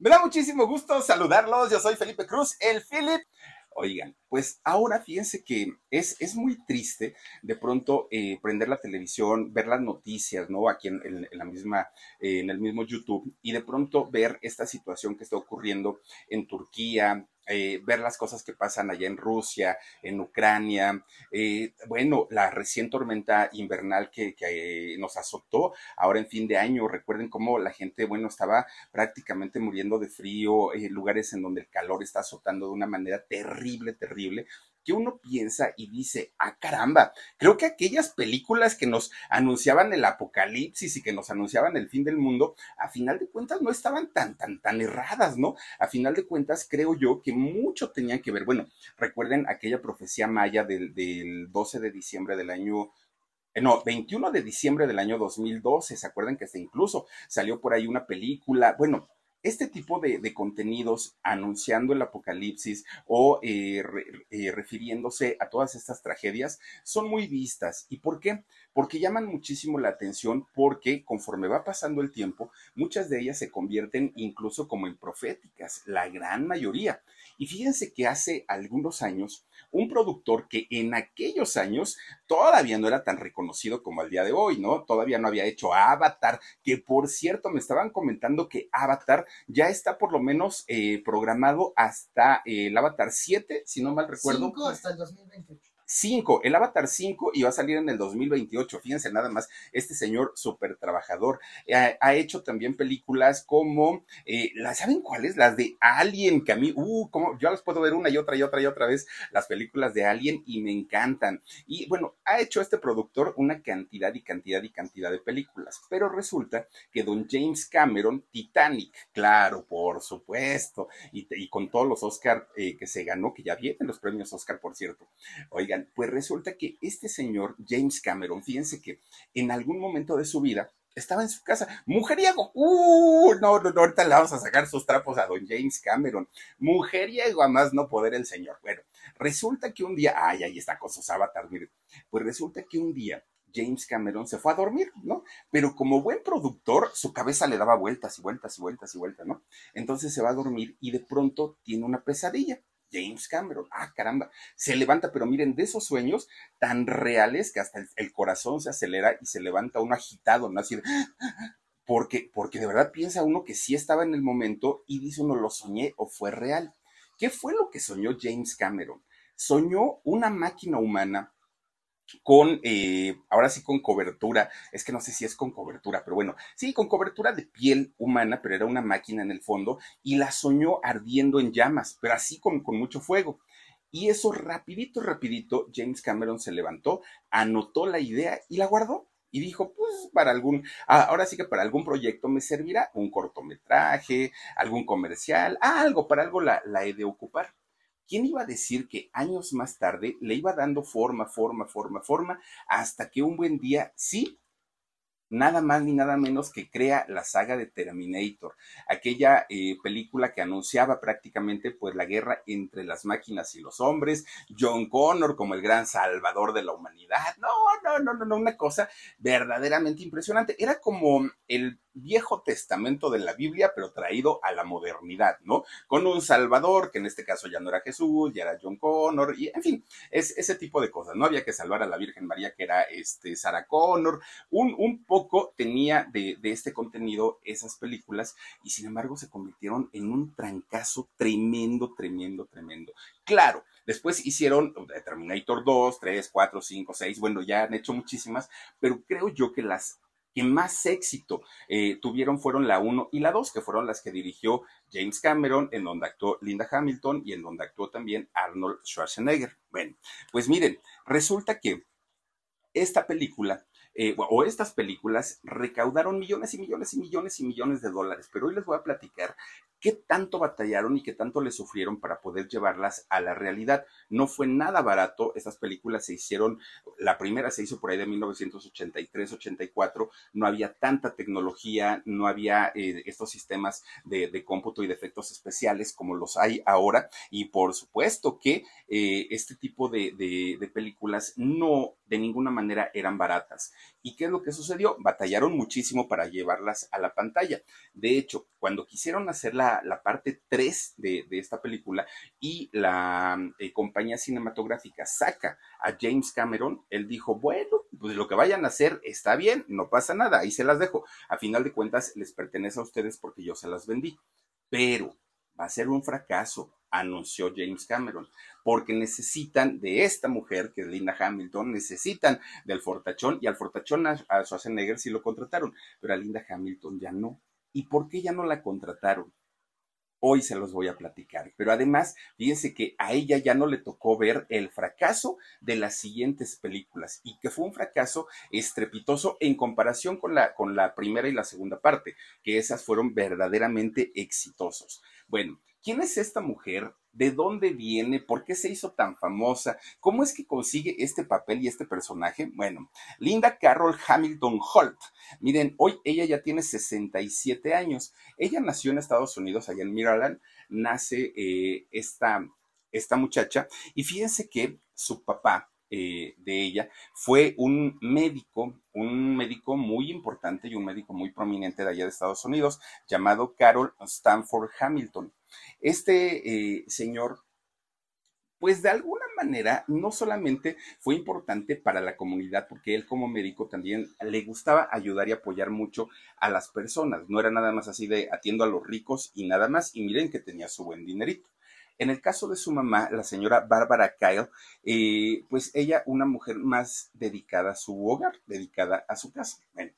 Me da muchísimo gusto saludarlos. Yo soy Felipe Cruz, el Philip. Oigan, pues ahora fíjense que es, es muy triste de pronto eh, prender la televisión, ver las noticias, ¿no? Aquí en, la misma, eh, en el mismo YouTube, y de pronto ver esta situación que está ocurriendo en Turquía, eh, ver las cosas que pasan allá en Rusia, en Ucrania, eh, bueno, la recién tormenta invernal que, que nos azotó ahora en fin de año, recuerden cómo la gente, bueno, estaba prácticamente muriendo de frío, eh, lugares en donde el calor está azotando de una manera terrible, terrible, que uno piensa y dice, ah, caramba, creo que aquellas películas que nos anunciaban el apocalipsis y que nos anunciaban el fin del mundo, a final de cuentas no estaban tan, tan, tan erradas, ¿no? A final de cuentas creo yo que mucho tenían que ver. Bueno, recuerden aquella profecía maya del, del 12 de diciembre del año eh, no, 21 de diciembre del año 2012, ¿se acuerdan que hasta incluso salió por ahí una película? Bueno, este tipo de, contenidos anunciando el apocalipsis o eh, eh, refiriéndose a todas estas tragedias son muy vistas. ¿Y por qué? Porque llaman muchísimo la atención porque conforme va pasando el tiempo, muchas de ellas se convierten incluso como en proféticas, la gran mayoría. Y fíjense que hace algunos años un productor que en aquellos años todavía no era tan reconocido como al día de hoy, ¿no? Todavía no había hecho Avatar, que por cierto me estaban comentando que Avatar ya está por lo menos eh, programado hasta eh, el Avatar 7, si no mal recuerdo. 5 hasta el 2028. 5, el Avatar 5 y va a salir en el 2028. Fíjense nada más, este señor súper trabajador. Eh, ha, hecho también películas como, eh, ¿saben cuáles? Las de Alien, que a mí, uh, como yo las puedo ver una y otra y otra y otra vez, las películas de Alien y me encantan. Y bueno, ha hecho este productor una cantidad y cantidad y cantidad de películas, pero resulta que don James Cameron, Titanic, claro, por supuesto, y, con todos los Oscar eh, que se ganó, que ya vienen los premios Oscar, por cierto. Oigan, pues resulta que este señor James Cameron, fíjense que en algún momento de su vida estaba en su casa, mujeriego, uh, no, no, ahorita le vamos a sacar sus trapos a don James Cameron, mujeriego a más no poder el señor. Bueno, resulta que un día, ay, ahí está con sus avatars, mire, pues resulta que un día James Cameron se fue a dormir, ¿no? Pero como buen productor, su cabeza le daba vueltas y vueltas y vueltas y vueltas, ¿no? Entonces se va a dormir y de pronto tiene una pesadilla. James Cameron. Ah, caramba, se levanta, pero miren, de esos sueños tan reales que hasta el, corazón se acelera y se levanta uno agitado, ¿no? Así porque, porque de verdad piensa uno que sí estaba en el momento y dice uno, ¿lo soñé o fue real? ¿Qué fue lo que soñó James Cameron? Soñó una máquina humana con, eh, ahora sí con cobertura, es que no sé si es con cobertura, pero bueno, sí, con cobertura de piel humana, pero era una máquina en el fondo, y la soñó ardiendo en llamas, pero así con, con mucho fuego. Y eso rapidito, rapidito, James Cameron se levantó, anotó la idea y la guardó. Y dijo, pues para algún, ah, ahora sí que para algún proyecto me servirá un cortometraje, algún comercial, algo, para algo la, la he de ocupar. ¿Quién iba a decir que años más tarde le iba dando forma, forma, forma, forma, hasta que un buen día sí nada más ni nada menos que crea la saga de Terminator, aquella eh, película que anunciaba prácticamente pues la guerra entre las máquinas y los hombres, John Connor como el gran salvador de la humanidad, no, no, no, no, no, una cosa verdaderamente impresionante, era como el Viejo Testamento de la Biblia, pero traído a la modernidad, ¿no? Con un Salvador, que en este caso ya no era Jesús, ya era John Connor, y en fin, es ese tipo de cosas, ¿no? Había que salvar a la Virgen María, que era este Sarah Connor, un, un poco tenía de, este contenido esas películas y sin embargo se convirtieron en un trancazo tremendo, tremendo, tremendo. Claro, después hicieron Terminator 2, 3, 4, 5, 6, bueno, ya han hecho muchísimas, pero creo yo que las que más éxito eh, tuvieron fueron la 1 y la 2, que fueron las que dirigió James Cameron, en donde actuó Linda Hamilton y en donde actuó también Arnold Schwarzenegger. Bueno, pues miren, resulta que esta película eh, o estas películas recaudaron millones y millones y millones y millones de dólares, pero hoy les voy a platicar qué tanto batallaron y qué tanto le sufrieron para poder llevarlas a la realidad. No fue nada barato, estas películas se hicieron, la primera se hizo por ahí de 1983-84, no había tanta tecnología, no había eh, estos sistemas de, cómputo y de efectos especiales como los hay ahora, y por supuesto que eh, este tipo de, de películas no de ninguna manera eran baratas. ¿Y qué es lo que sucedió? Batallaron muchísimo para llevarlas a la pantalla. De hecho, cuando quisieron hacer la, parte 3 de, esta película y la eh, compañía cinematográfica saca a James Cameron, él dijo, bueno, pues lo que vayan a hacer está bien, no pasa nada, ahí se las dejo. A final de cuentas, les pertenece a ustedes porque yo se las vendí. Pero va a ser un fracaso, anunció James Cameron, porque necesitan de esta mujer, que es Linda Hamilton, necesitan del fortachón, y al fortachón a, a Schwarzenegger sí lo contrataron, pero a Linda Hamilton ya no. ¿Y por qué ya no la contrataron? Hoy se los voy a platicar. Pero además, fíjense que a ella ya no le tocó ver el fracaso de las siguientes películas y que fue un fracaso estrepitoso en comparación con la, con la primera y la segunda parte, que esas fueron verdaderamente exitosos. Bueno, ¿quién es esta mujer? ¿De dónde viene? ¿Por qué se hizo tan famosa? ¿Cómo es que consigue este papel y este personaje? Bueno, Linda Carroll Hamilton Holt. Miren, hoy ella ya tiene 67 años. Ella nació en Estados Unidos, allá en Maryland. Nace eh, esta, esta muchacha. Y fíjense que su papá, eh, de ella fue un médico, un médico muy importante y un médico muy prominente de allá de Estados Unidos, llamado Carol Stanford Hamilton. Este eh, señor, pues de alguna manera, no solamente fue importante para la comunidad, porque él como médico también le gustaba ayudar y apoyar mucho a las personas. No era nada más así de atiendo a los ricos y nada más. Y miren que tenía su buen dinerito. En el caso de su mamá, la señora Bárbara Kyle, eh, pues ella, una mujer más dedicada a su hogar, dedicada a su casa. Bueno,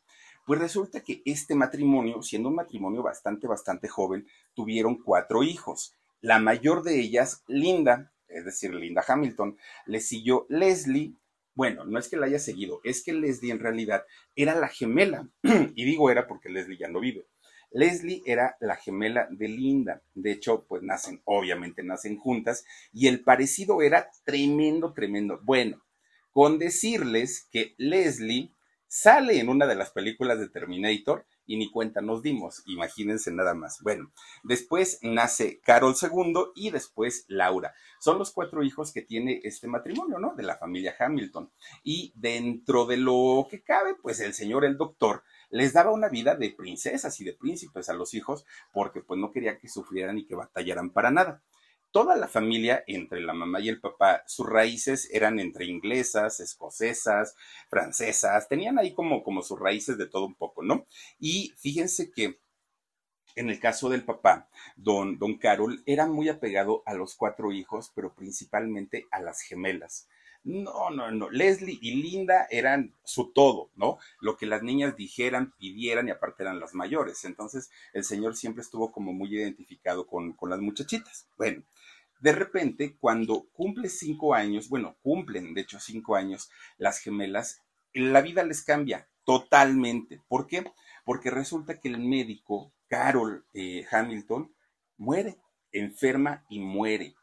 pues resulta que este matrimonio, siendo un matrimonio bastante, bastante joven, tuvieron cuatro hijos. La mayor de ellas, Linda, es decir, Linda Hamilton, le siguió Leslie. Bueno, no es que la haya seguido, es que Leslie en realidad era la gemela. y digo era porque Leslie ya no vive. Leslie era la gemela de Linda. De hecho, pues nacen, obviamente nacen juntas, y el parecido era tremendo, tremendo. Bueno, con decirles que Leslie sale en una de las películas de Terminator y ni cuenta nos dimos, imagínense nada más. Bueno, después nace Carol II y después Laura. Son los cuatro hijos que tiene este matrimonio, ¿no? De la familia Hamilton. Y dentro de lo que cabe, pues el señor, el doctor, les daba una vida de princesas y de príncipes a los hijos porque pues no quería que sufrieran y que batallaran para nada. Toda la familia, entre la mamá y el papá, sus raíces eran entre inglesas, escocesas, francesas, tenían ahí como, como sus raíces de todo un poco, ¿no? Y fíjense que en el caso del papá, don, don Carol era muy apegado a los cuatro hijos, pero principalmente a las gemelas. No, no, no. Leslie y Linda eran su todo, ¿no? Lo que las niñas dijeran, pidieran y aparte eran las mayores. Entonces el señor siempre estuvo como muy identificado con, con las muchachitas. Bueno, de repente, cuando cumple cinco años, bueno, cumplen de hecho cinco años las gemelas, la vida les cambia totalmente. ¿Por qué? Porque resulta que el médico, Carol eh, Hamilton, muere, enferma y muere.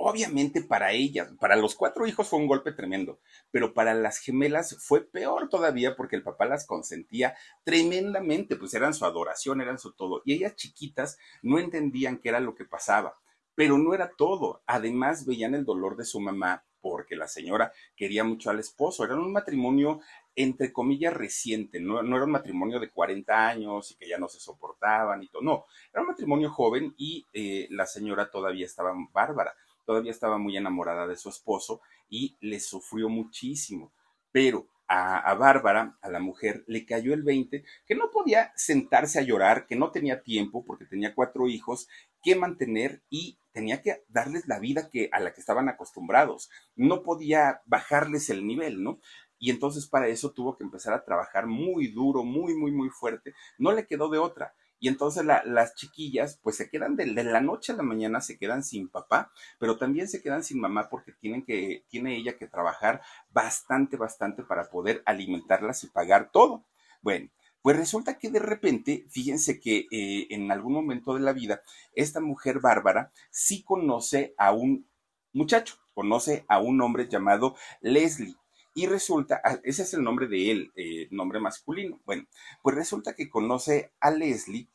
Obviamente para ellas, para los cuatro hijos fue un golpe tremendo, pero para las gemelas fue peor todavía porque el papá las consentía tremendamente, pues eran su adoración, eran su todo. Y ellas chiquitas no entendían qué era lo que pasaba, pero no era todo. Además veían el dolor de su mamá porque la señora quería mucho al esposo. Era un matrimonio, entre comillas, reciente. No, era un matrimonio de 40 años y que ya no se soportaban y todo. No, era un matrimonio joven y eh, la señora todavía estaba bárbara todavía estaba muy enamorada de su esposo y le sufrió muchísimo. Pero a, Bárbara, a la mujer, le cayó el 20, que no podía sentarse a llorar, que no tenía tiempo porque tenía cuatro hijos que mantener y tenía que darles la vida que, a la que estaban acostumbrados. No podía bajarles el nivel, ¿no? Y entonces para eso tuvo que empezar a trabajar muy duro, muy, muy, muy fuerte. No le quedó de otra. Y entonces las chiquillas pues se quedan de, la noche a la mañana, se quedan sin papá, pero también se quedan sin mamá porque tienen que, tiene ella que trabajar bastante, bastante para poder alimentarlas y pagar todo. Bueno, pues resulta que de repente, fíjense que eh, en algún momento de la vida, esta mujer bárbara sí conoce a un muchacho, conoce a un hombre llamado Leslie. Y resulta, ah, ese es el nombre de él, eh, nombre masculino. Bueno, pues resulta que conoce a Leslie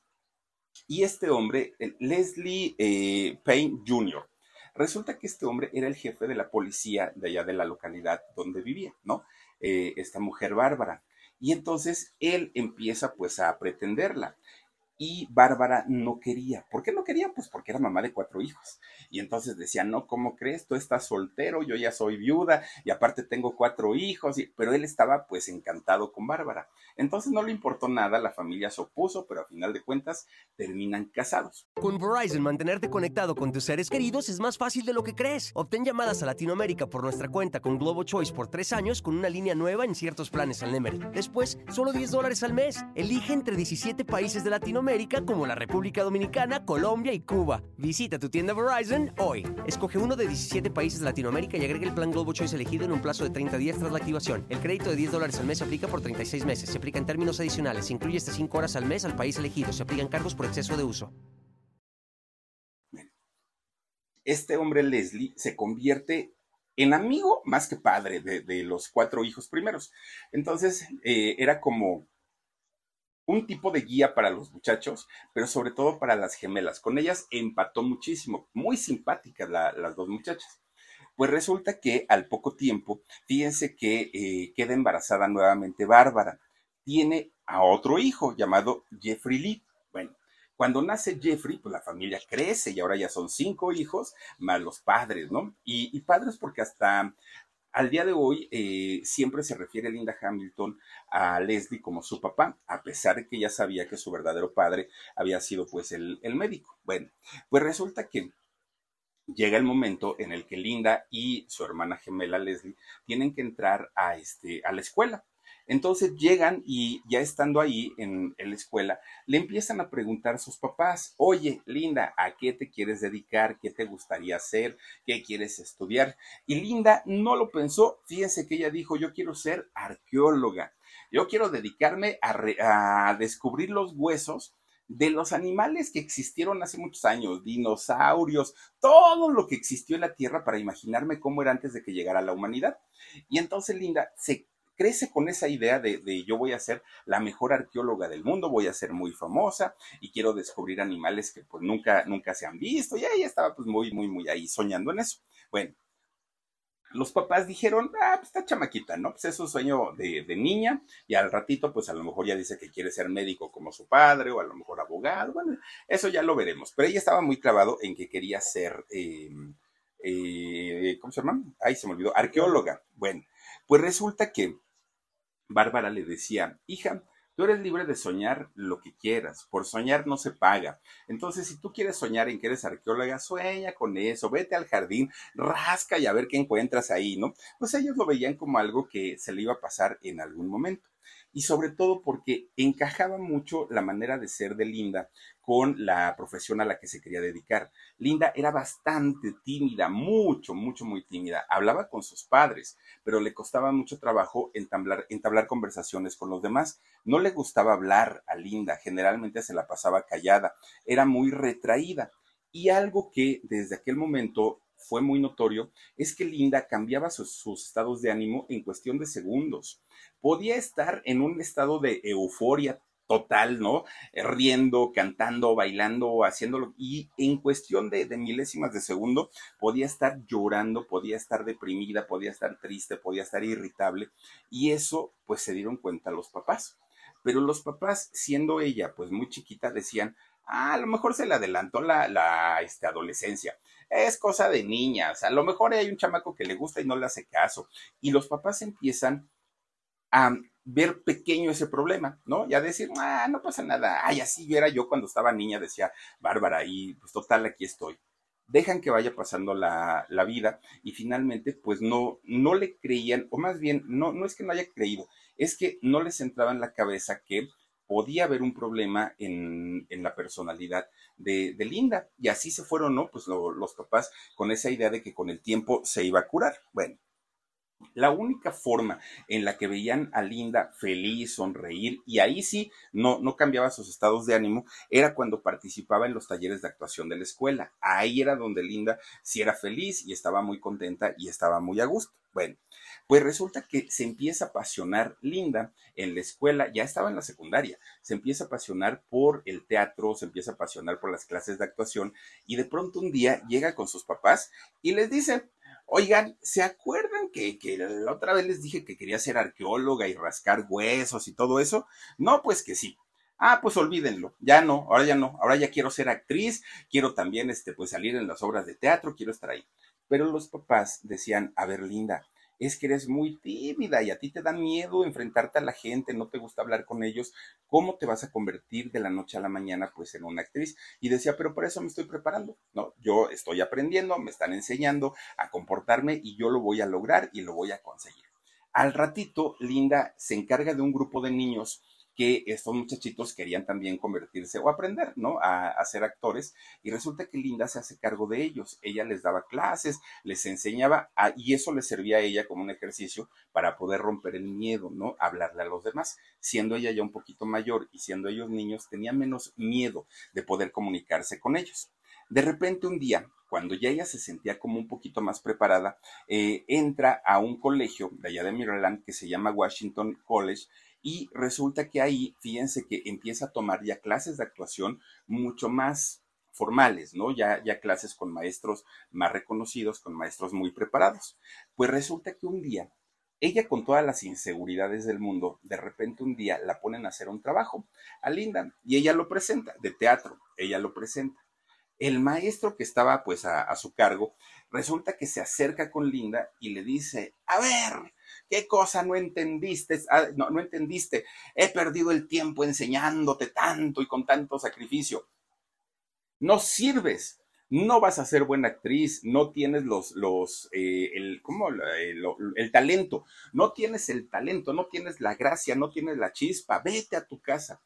y este hombre, Leslie eh, Payne Jr., resulta que este hombre era el jefe de la policía de allá de la localidad donde vivía, ¿no? Eh, esta mujer bárbara. Y entonces él empieza pues a pretenderla y Bárbara no quería. ¿Por qué no quería? Pues porque era mamá de cuatro hijos. Y entonces decía, no, ¿cómo crees? Tú estás soltero, yo ya soy viuda y aparte tengo cuatro hijos, pero él estaba pues encantado con Bárbara. Entonces no le importó nada, la familia se opuso, pero a final de cuentas terminan casados. Con Verizon, mantenerte conectado con tus seres queridos es más fácil de lo que crees. Obtén llamadas a Latinoamérica por nuestra cuenta con Globo Choice por tres años con una línea nueva en ciertos planes al Nemery. Después, solo 10 dólares al mes. Elige entre 17 países de Latinoamérica como la República Dominicana, Colombia y Cuba. Visita tu tienda Verizon hoy. Escoge uno de 17 países de Latinoamérica y agrega el plan Globo Choice elegido en un plazo de 30 días tras la activación. El crédito de 10 dólares al mes se aplica por 36 meses. Se aplica en términos adicionales. Se incluye hasta 5 horas al mes al país elegido. Se aplican cargos por exceso de uso. Este hombre Leslie se convierte en amigo más que padre de, los cuatro hijos primeros. Entonces, eh, era como un tipo de guía para los muchachos, pero sobre todo para las gemelas. Con ellas empató muchísimo, muy simpáticas las dos muchachas. Pues resulta que al poco tiempo, fíjense que eh, queda embarazada nuevamente Bárbara. Tiene a otro hijo llamado Jeffrey Lee. Bueno, cuando nace Jeffrey, pues la familia crece y ahora ya son cinco hijos, más los padres, ¿no? Y, y padres porque hasta al día de hoy, eh, siempre se refiere Linda Hamilton a Leslie como su papá, a pesar de que ella sabía que su verdadero padre había sido pues el, el médico. Bueno, pues resulta que llega el momento en el que Linda y su hermana gemela Leslie tienen que entrar a, este, a la escuela. Entonces llegan y ya estando ahí en, la escuela, le empiezan a preguntar a sus papás, oye, Linda, ¿a qué te quieres dedicar? ¿Qué te gustaría hacer? ¿Qué quieres estudiar? Y Linda no lo pensó, fíjense que ella dijo, yo quiero ser arqueóloga, yo quiero dedicarme a, a descubrir los huesos de los animales que existieron hace muchos años, dinosaurios, todo lo que existió en la Tierra para imaginarme cómo era antes de que llegara la humanidad. Y entonces Linda se crece con esa idea de, yo voy a ser la mejor arqueóloga del mundo, voy a ser muy famosa y quiero descubrir animales que pues nunca, nunca se han visto. Y ella estaba pues muy, muy, muy ahí soñando en eso. Bueno, los papás dijeron, ah, pues está chamaquita, ¿no? Pues es un sueño de, niña y al ratito, pues a lo mejor ya dice que quiere ser médico como su padre o a lo mejor abogado, bueno, eso ya lo veremos. Pero ella estaba muy clavado en que quería ser, em, eh, ¿cómo se llama? Ay, se me olvidó, arqueóloga. Bueno, pues resulta que Bárbara le decía, hija, tú eres libre de soñar lo que quieras, por soñar no se paga. Entonces, si tú quieres soñar en que eres arqueóloga, sueña con eso, vete al jardín, rasca y a ver qué encuentras ahí, ¿no? Pues ellos lo veían como algo que se le iba a pasar en algún momento y sobre todo porque encajaba mucho la manera de ser de Linda con la profesión a la que se quería dedicar. Linda era bastante tímida, mucho, mucho, muy tímida. Hablaba con sus padres, pero le costaba mucho trabajo entablar, entablar conversaciones con los demás. No le gustaba hablar a Linda, generalmente se la pasaba callada, era muy retraída. Y algo que desde aquel momento fue muy notorio es que Linda cambiaba sus, estados de ánimo en cuestión de segundos. Podía estar en un estado de euforia total, ¿no? Riendo, cantando, bailando, haciéndolo. Y en cuestión de, de, milésimas de segundo, podía estar llorando, podía estar deprimida, podía estar triste, podía estar irritable. Y eso, pues se dieron cuenta los papás. Pero los papás, siendo ella, pues muy chiquita, decían, ah, a lo mejor se le adelantó la, la este, adolescencia es cosa de niñas. A lo mejor hay un chamaco que le gusta y no le hace caso. Y los papás empiezan a ver pequeño ese problema, ¿no? Ya decir, ah, no pasa nada, ay, así era yo cuando estaba niña, decía Bárbara, y pues total, aquí estoy. Dejan que vaya pasando la, la, vida y finalmente, pues no, no le creían, o más bien, no, no es que no haya creído, es que no les entraba en la cabeza que podía haber un problema en, en la personalidad de, de, Linda. Y así se fueron, ¿no? Pues lo, los papás con esa idea de que con el tiempo se iba a curar. Bueno, la única forma en la que veían a Linda feliz, sonreír, y ahí sí no, no cambiaba sus estados de ánimo, era cuando participaba en los talleres de actuación de la escuela. Ahí era donde Linda sí era feliz y estaba muy contenta y estaba muy a gusto. Bueno, pues resulta que se empieza a apasionar Linda en la escuela, ya estaba en la secundaria, se empieza a apasionar por el teatro, se empieza a apasionar por las clases de actuación y de pronto un día llega con sus papás y les dice, Oigan, ¿se acuerdan que, la otra vez les dije que quería ser arqueóloga y rascar huesos y todo eso? No, pues que sí. Ah, pues olvídenlo, ya no, ahora ya no, ahora ya quiero ser actriz, quiero también este, pues salir en las obras de teatro, quiero estar ahí. Pero los papás decían, a ver, Linda, es que eres muy tímida y a ti te da miedo enfrentarte a la gente, no te gusta hablar con ellos, ¿cómo te vas a convertir de la noche a la mañana pues en una actriz? Y decía, pero por eso me estoy preparando, ¿no? Yo estoy aprendiendo, me están enseñando a comportarme y yo lo voy a lograr y lo voy a conseguir. Al ratito, Linda se encarga de un grupo de niños que estos muchachitos querían también convertirse o aprender, ¿no? A, ser actores. Y resulta que Linda se hace cargo de ellos. Ella les daba clases, les enseñaba y eso le servía a ella como un ejercicio para poder romper el miedo, ¿no? Hablarle a los demás. Siendo ella ya un poquito mayor y siendo ellos niños, tenía menos miedo de poder comunicarse con ellos. De repente un día, cuando ya ella se sentía como un poquito más preparada, eh, entra a un colegio de allá de Maryland que se llama Washington College y resulta que ahí, fíjense que empieza a tomar ya clases de actuación mucho más formales, ¿no? Ya, ya clases con maestros más reconocidos, con maestros muy preparados. Pues resulta que un día, ella con todas las inseguridades del mundo, de repente un día la ponen a hacer un trabajo a Linda y ella lo presenta, de teatro, ella lo presenta. El maestro que estaba pues a, a su cargo, resulta que se acerca con Linda y le dice, a ver, ¿Qué cosa no entendiste? Ah, no, entendiste. He perdido el tiempo enseñándote tanto y con tanto sacrificio. No sirves. No vas a ser buena actriz, no tienes los, los, eh, el, ¿cómo? El, el talento, no tienes el talento, no tienes la gracia, no tienes la chispa, vete a tu casa.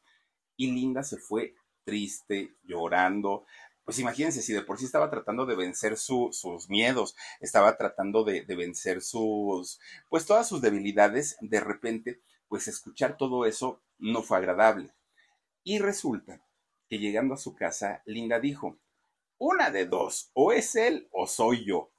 Y Linda se fue triste, llorando, pues imagínense, si de por sí estaba tratando de vencer sus miedos, estaba tratando de, de, vencer sus, pues todas sus debilidades, de repente, pues escuchar todo eso no fue agradable. Y resulta que llegando a su casa, Linda dijo, una de dos, o es él o soy yo.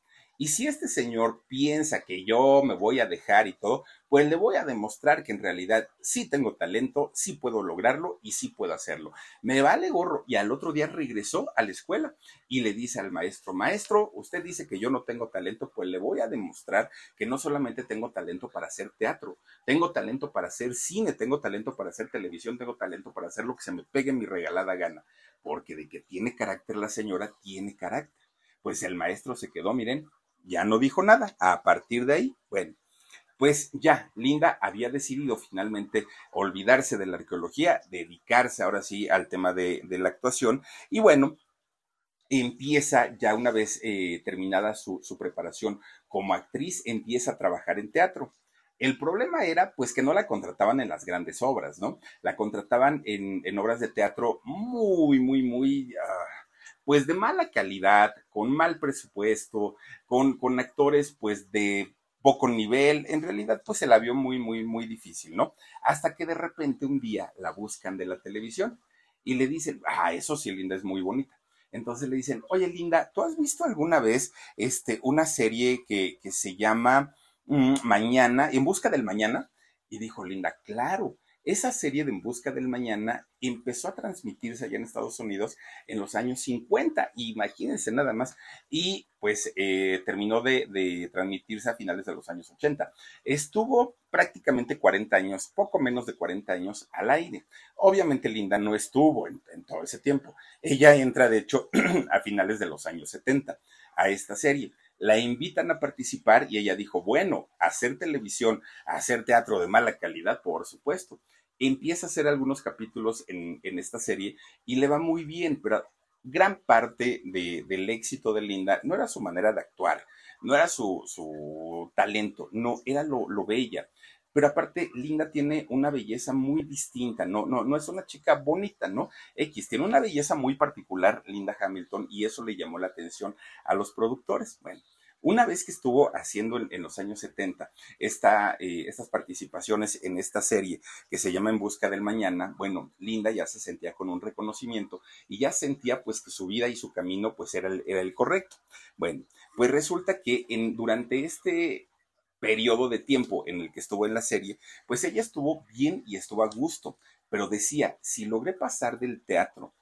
Y si este señor piensa que yo me voy a dejar y todo, pues le voy a demostrar que en realidad sí tengo talento, sí puedo lograrlo y sí puedo hacerlo. Me vale gorro. Y al otro día regresó a la escuela y le dice al maestro, maestro, usted dice que yo no tengo talento, pues le voy a demostrar que no solamente tengo talento para hacer teatro, tengo talento para hacer cine, tengo talento para hacer televisión, tengo talento para hacer lo que se me pegue mi regalada gana. Porque de que tiene carácter la señora, tiene carácter. Pues el maestro se quedó, miren, ya no dijo nada. A partir de ahí, bueno, pues ya, Linda había decidido finalmente olvidarse de la arqueología, dedicarse ahora sí al tema de, la actuación y bueno, empieza ya una vez eh, terminada su, preparación como actriz, empieza a trabajar en teatro. El problema era, pues, que no la contrataban en las grandes obras, ¿no? La contrataban en, obras de teatro muy, muy, muy, ah, pues de mala calidad, con mal presupuesto, con, con actores pues de poco nivel, en realidad pues se la vio muy, muy, muy difícil, ¿no? Hasta que de repente un día la buscan de la televisión y le dicen, ah, eso sí, Linda es muy bonita. Entonces le dicen, oye Linda, ¿tú has visto alguna vez este, una serie que, que se llama mm, Mañana, en busca del mañana? Y dijo Linda, claro, esa serie de En Busca del Mañana empezó a transmitirse allá en Estados Unidos en los años 50, imagínense nada más, y pues eh, terminó de, transmitirse a finales de los años 80. Estuvo prácticamente 40 años, poco menos de 40 años al aire. Obviamente Linda no estuvo en, en todo ese tiempo. Ella entra, de hecho, a finales de los años 70 a esta serie. La invitan a participar y ella dijo, bueno, hacer televisión, hacer teatro de mala calidad, por supuesto. Empieza a hacer algunos capítulos en, esta serie y le va muy bien, pero gran parte del éxito de Linda no era su manera de actuar, no era su, talento, no, era lo, lo bella. Pero aparte, Linda tiene una belleza muy distinta, no, no, no es una chica bonita, ¿no? X, tiene una belleza muy particular, Linda Hamilton, y eso le llamó la atención a los productores. Bueno, una vez que estuvo haciendo en, los años 70 esta, eh, estas participaciones en esta serie que se llama En Busca del Mañana, bueno, Linda ya se sentía con un reconocimiento y ya sentía pues que su vida y su camino pues era el, era el correcto. Bueno, pues resulta que en, durante este periodo de tiempo en el que estuvo en la serie, pues ella estuvo bien y estuvo a gusto, pero decía, si logré pasar del teatro,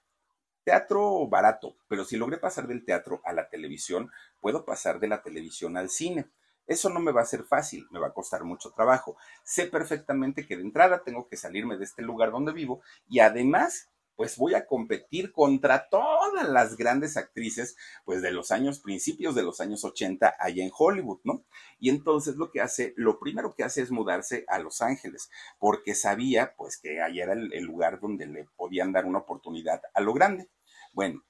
teatro barato, pero si logré pasar del teatro a la televisión, puedo pasar de la televisión al cine. Eso no me va a ser fácil, me va a costar mucho trabajo. Sé perfectamente que de entrada tengo que salirme de este lugar donde vivo y además pues voy a competir contra todas las grandes actrices, pues de los años, principios de los años 80 allá en Hollywood, ¿no? Y entonces lo que hace, lo primero que hace es mudarse a Los Ángeles, porque sabía, pues que allá era el, lugar donde le podían dar una oportunidad a lo grande. Bueno,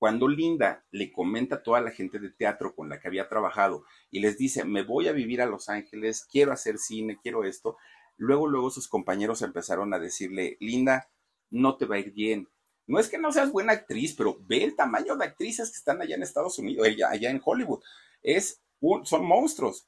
cuando Linda le comenta a toda la gente de teatro con la que había trabajado y les dice, me voy a vivir a Los Ángeles, quiero hacer cine, quiero esto, luego, luego sus compañeros empezaron a decirle, Linda, no te va a ir bien. No es que no seas buena actriz, pero ve el tamaño de actrices que están allá en Estados Unidos, allá, allá en Hollywood. Es son monstruos.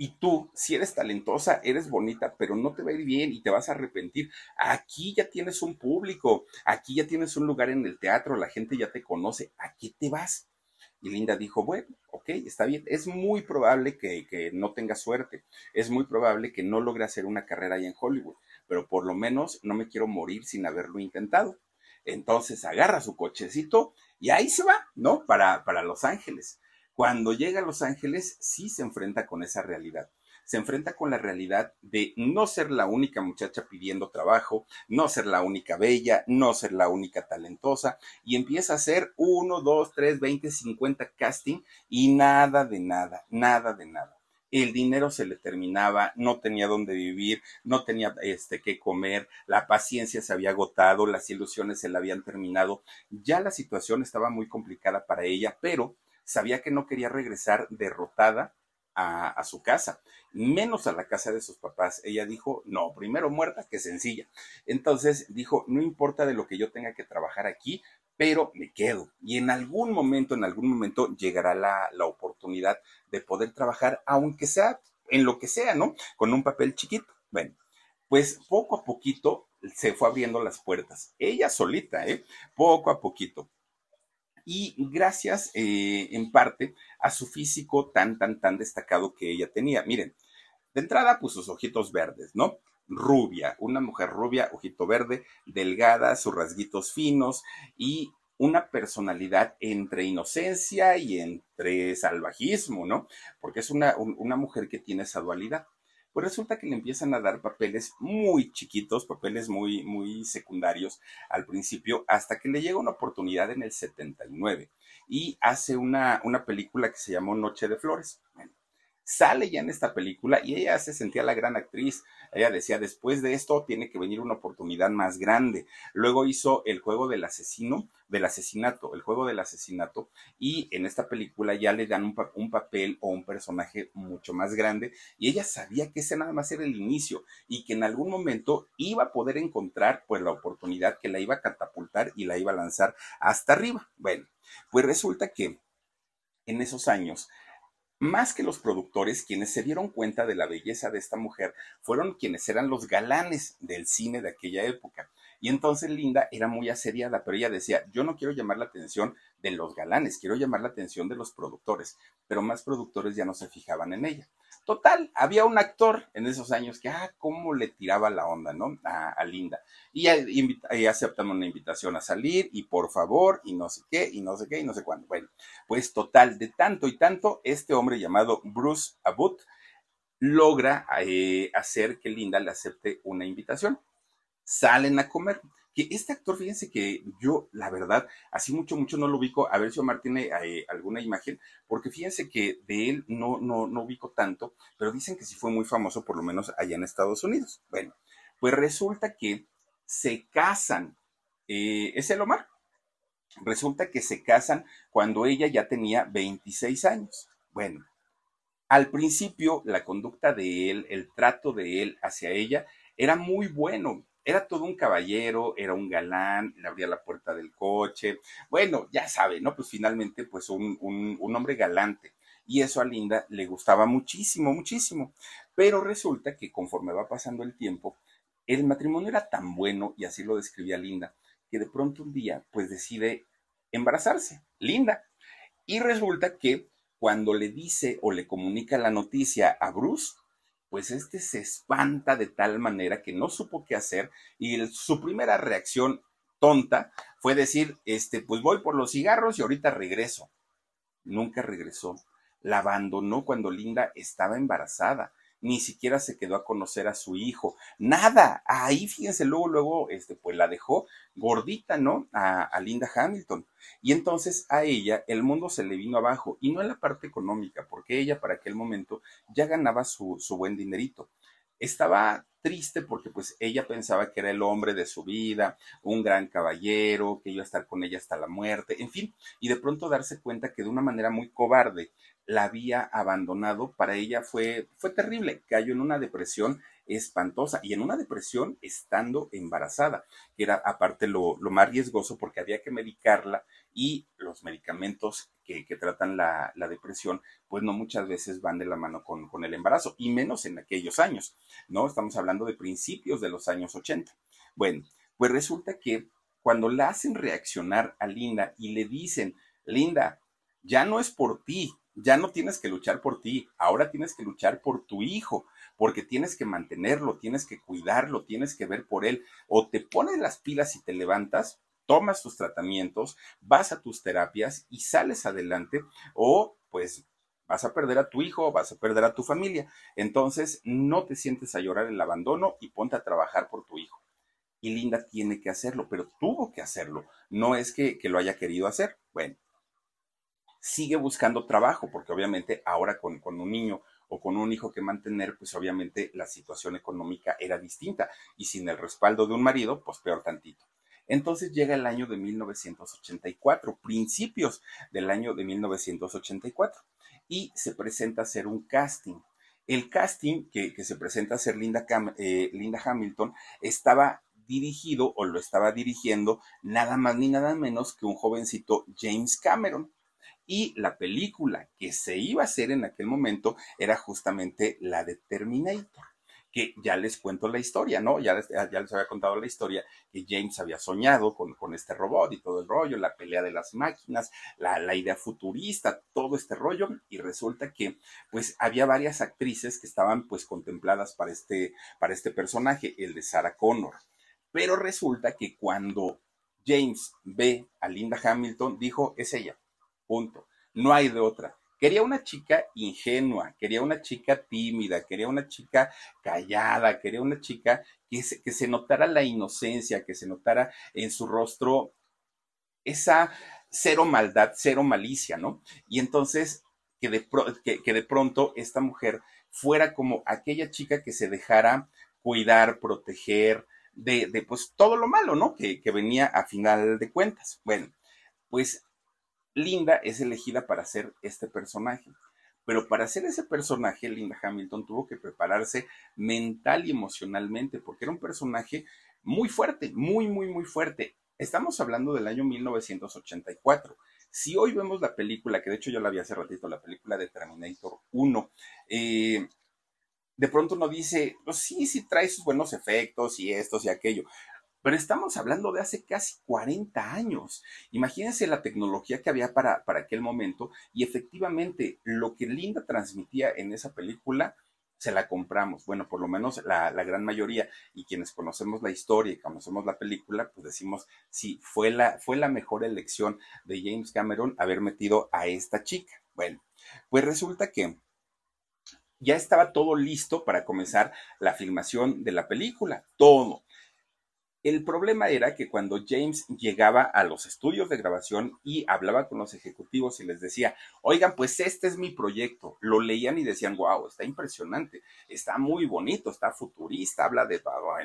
Y tú, si eres talentosa, eres bonita, pero no te va a ir bien y te vas a arrepentir. Aquí ya tienes un público, aquí ya tienes un lugar en el teatro, la gente ya te conoce, ¿a qué te vas? Y Linda dijo, bueno, ok, está bien. Es muy probable que, que no tenga suerte, es muy probable que no logre hacer una carrera ahí en Hollywood, pero por lo menos no me quiero morir sin haberlo intentado. Entonces agarra su cochecito y ahí se va, ¿no? Para, para Los Ángeles. Cuando llega a Los Ángeles, sí se enfrenta con esa realidad. Se enfrenta con la realidad de no ser la única muchacha pidiendo trabajo, no ser la única bella, no ser la única talentosa, y empieza a hacer uno, dos, tres, veinte, cincuenta casting y nada de nada, nada de nada el dinero se le terminaba, no tenía dónde vivir, no tenía este qué comer, la paciencia se había agotado, las ilusiones se le habían terminado, ya la situación estaba muy complicada para ella, pero sabía que no quería regresar derrotada a, su casa, menos a la casa de sus papás. Ella dijo, no, primero muerta que sencilla. Entonces dijo, no importa de lo que yo tenga que trabajar aquí, pero me quedo. Y en algún momento, en algún momento llegará la, la oportunidad de poder trabajar, aunque sea en lo que sea, ¿no? Con un papel chiquito. Bueno, pues poco a poquito se fue abriendo las puertas. Ella solita, ¿eh? Poco a poquito y gracias eh, en parte a su físico tan, tan, tan destacado que ella tenía. Miren, de entrada, pues sus ojitos verdes, ¿no? Rubia, una mujer rubia, ojito verde, delgada, sus rasguitos finos y una personalidad entre inocencia y entre salvajismo, ¿no? Porque es una, una mujer que tiene esa dualidad pues resulta que le empiezan a dar papeles muy chiquitos, papeles muy, muy secundarios al principio, hasta que le llega una oportunidad en el 79 y hace una, una película que se llamó Noche de Flores sale ya en esta película y ella se sentía la gran actriz. Ella decía, después de esto tiene que venir una oportunidad más grande. Luego hizo el juego del asesino, del asesinato, el juego del asesinato, y en esta película ya le dan un, papel o un personaje mucho más grande y ella sabía que ese nada más era el inicio y que en algún momento iba a poder encontrar pues la oportunidad que la iba a catapultar y la iba a lanzar hasta arriba. Bueno, pues resulta que en esos años más que los productores, quienes se dieron cuenta de la belleza de esta mujer fueron quienes eran los galanes del cine de aquella época. Y entonces Linda era muy asediada, pero ella decía, yo no quiero llamar la atención de los galanes, quiero llamar la atención de los productores, pero más productores ya no se fijaban en ella. Total, había un actor en esos años que, ah, cómo le tiraba la onda, ¿no? A, Linda. Y ya, aceptan una invitación a salir y por favor, y no sé qué, y no sé qué, y no sé cuándo. Bueno, pues total, de tanto y tanto, este hombre llamado Bruce Abbott logra eh, hacer que Linda le acepte una invitación. Salen a comer. Que este actor, fíjense que yo, la verdad, así mucho, mucho no lo ubico. A ver si Omar tiene eh, alguna imagen, porque fíjense que de él no, no, no ubico tanto, pero dicen que sí fue muy famoso, por lo menos allá en Estados Unidos. Bueno, pues resulta que se casan. Eh, ¿Es el Omar? Resulta que se casan cuando ella ya tenía 26 años. Bueno, al principio, la conducta de él, el trato de él hacia ella, era muy bueno. Era todo un caballero, era un galán, le abría la puerta del coche. Bueno, ya sabe, ¿no? Pues finalmente, pues un, un hombre galante. Y eso a Linda le gustaba muchísimo, muchísimo. Pero resulta que conforme va pasando el tiempo, el matrimonio era tan bueno, y así lo describía Linda, que de pronto un día, pues decide embarazarse, Linda. Y resulta que cuando le dice o le comunica la noticia a Bruce, pues este se espanta de tal manera que no supo qué hacer y su primera reacción tonta fue decir, este, pues voy por los cigarros y ahorita regreso. Nunca regresó. La abandonó cuando Linda estaba embarazada ni siquiera se quedó a conocer a su hijo, nada, ahí fíjense, luego, luego, este, pues la dejó gordita, ¿no? A, Linda Hamilton. Y entonces a ella el mundo se le vino abajo, y no en la parte económica, porque ella para aquel momento ya ganaba su, su buen dinerito. Estaba triste porque pues ella pensaba que era el hombre de su vida, un gran caballero, que iba a estar con ella hasta la muerte, en fin, y de pronto darse cuenta que de una manera muy cobarde la había abandonado, para ella fue, fue terrible, cayó en una depresión espantosa y en una depresión estando embarazada, que era aparte lo, más riesgoso porque había que medicarla y los medicamentos que, tratan la, depresión, pues no muchas veces van de la mano con, con, el embarazo y menos en aquellos años, ¿no? Estamos hablando de principios de los años 80. Bueno, pues resulta que cuando la hacen reaccionar a Linda y le dicen, Linda, ya no es por ti, ya no tienes que luchar por ti, ahora tienes que luchar por tu hijo, porque tienes que mantenerlo, tienes que cuidarlo, tienes que ver por él. O te pones las pilas y te levantas, tomas tus tratamientos, vas a tus terapias y sales adelante, o pues vas a perder a tu hijo, vas a perder a tu familia. Entonces, no te sientes a llorar el abandono y ponte a trabajar por tu hijo. Y Linda tiene que hacerlo, pero tuvo que hacerlo. No es que, que lo haya querido hacer. Bueno, sigue buscando trabajo, porque obviamente ahora con, un niño o con un hijo que mantener, pues obviamente la situación económica era distinta y sin el respaldo de un marido, pues peor tantito. Entonces llega el año de 1984, principios del año de 1984, y se presenta a hacer un casting. El casting que, se presenta a hacer Linda, eh, Linda Hamilton estaba dirigido o lo estaba dirigiendo nada más ni nada menos que un jovencito James Cameron. Y la película que se iba a hacer en aquel momento era justamente la de Terminator que ya les cuento la historia, ¿no? Ya les, ya les había contado la historia que James había soñado con, con, este robot y todo el rollo, la pelea de las máquinas, la, la, idea futurista, todo este rollo, y resulta que pues había varias actrices que estaban pues contempladas para este, para este personaje, el de Sarah Connor. Pero resulta que cuando James ve a Linda Hamilton, dijo, es ella, Punto. No hay de otra. Quería una chica ingenua, quería una chica tímida, quería una chica callada, quería una chica que se, que se notara la inocencia, que se notara en su rostro esa cero maldad, cero malicia, ¿no? Y entonces que de, que, de pronto esta mujer fuera como aquella chica que se dejara cuidar, proteger de, de pues todo lo malo, ¿no? Que, que venía a final de cuentas. Bueno, pues Linda es elegida para ser este personaje. Pero para hacer ese personaje, Linda Hamilton tuvo que prepararse mental y emocionalmente, porque era un personaje muy fuerte, muy, muy, muy fuerte. Estamos hablando del año 1984. Si hoy vemos la película, que de hecho yo la vi hace ratito, la película de Terminator 1, eh, de pronto uno dice, pues sí, sí trae sus buenos efectos y estos y aquello, Pero estamos hablando de hace casi 40 años. Imagínense la tecnología que había para, para aquel momento y efectivamente lo que Linda transmitía en esa película se la compramos. Bueno, por lo menos la, gran mayoría y quienes conocemos la historia y conocemos la película, pues decimos, sí, fue la, fue la mejor elección de James Cameron haber metido a esta chica. Bueno, pues resulta que ya estaba todo listo para comenzar la filmación de la película, todo. El problema era que cuando James llegaba a los estudios de grabación y hablaba con los ejecutivos y les decía, oigan, pues este es mi proyecto, lo leían y decían, wow, está impresionante, está muy bonito, está futurista, habla de,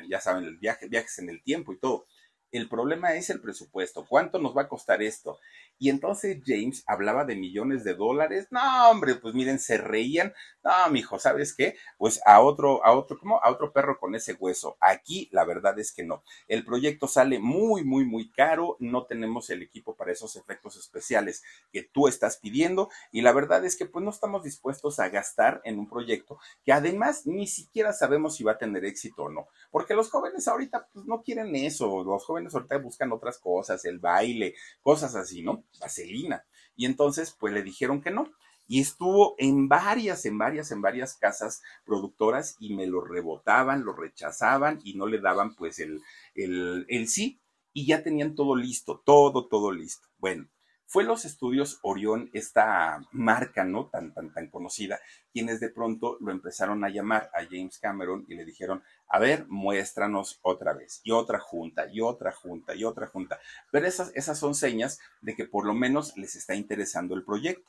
ya saben, el viaje, viajes en el tiempo y todo. El problema es el presupuesto. ¿Cuánto nos va a costar esto? Y entonces James hablaba de millones de dólares. No, hombre, pues miren, se reían. No, mijo, ¿sabes qué? Pues a otro, a otro, ¿cómo? A otro perro con ese hueso. Aquí la verdad es que no. El proyecto sale muy, muy, muy caro. No tenemos el equipo para esos efectos especiales que tú estás pidiendo. Y la verdad es que pues no estamos dispuestos a gastar en un proyecto que además ni siquiera sabemos si va a tener éxito o no. Porque los jóvenes ahorita pues no quieren eso. Los jóvenes ahorita buscan otras cosas, el baile, cosas así, ¿no? Vaselina. Y entonces, pues le dijeron que no. Y estuvo en varias, en varias, en varias casas productoras y me lo rebotaban, lo rechazaban y no le daban pues el, el, el sí. Y ya tenían todo listo, todo, todo listo. Bueno, fue los estudios Orión, esta marca, ¿no? Tan, tan, tan conocida, quienes de pronto lo empezaron a llamar a James Cameron y le dijeron, a ver, muéstranos otra vez, y otra junta, y otra junta, y otra junta. Pero esas, esas son señas de que por lo menos les está interesando el proyecto.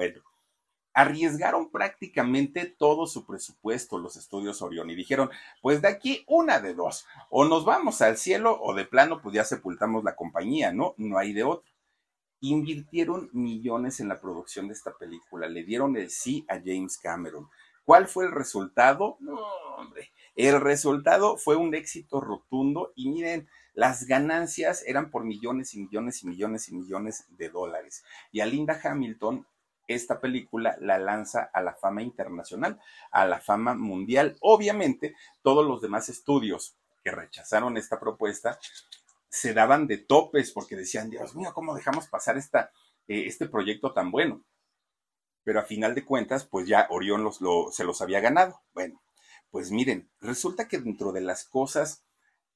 Bueno, arriesgaron prácticamente todo su presupuesto los estudios Orión y dijeron, pues de aquí una de dos, o nos vamos al cielo o de plano pues ya sepultamos la compañía, ¿no? No hay de otro. Invirtieron millones en la producción de esta película, le dieron el sí a James Cameron. ¿Cuál fue el resultado? No, hombre, el resultado fue un éxito rotundo y miren, las ganancias eran por millones y millones y millones y millones de dólares. Y a Linda Hamilton esta película la lanza a la fama internacional, a la fama mundial. Obviamente, todos los demás estudios que rechazaron esta propuesta se daban de topes porque decían, Dios mío, ¿cómo dejamos pasar esta, eh, este proyecto tan bueno? Pero a final de cuentas, pues ya Orión los, se los había ganado. Bueno, pues miren, resulta que dentro de las cosas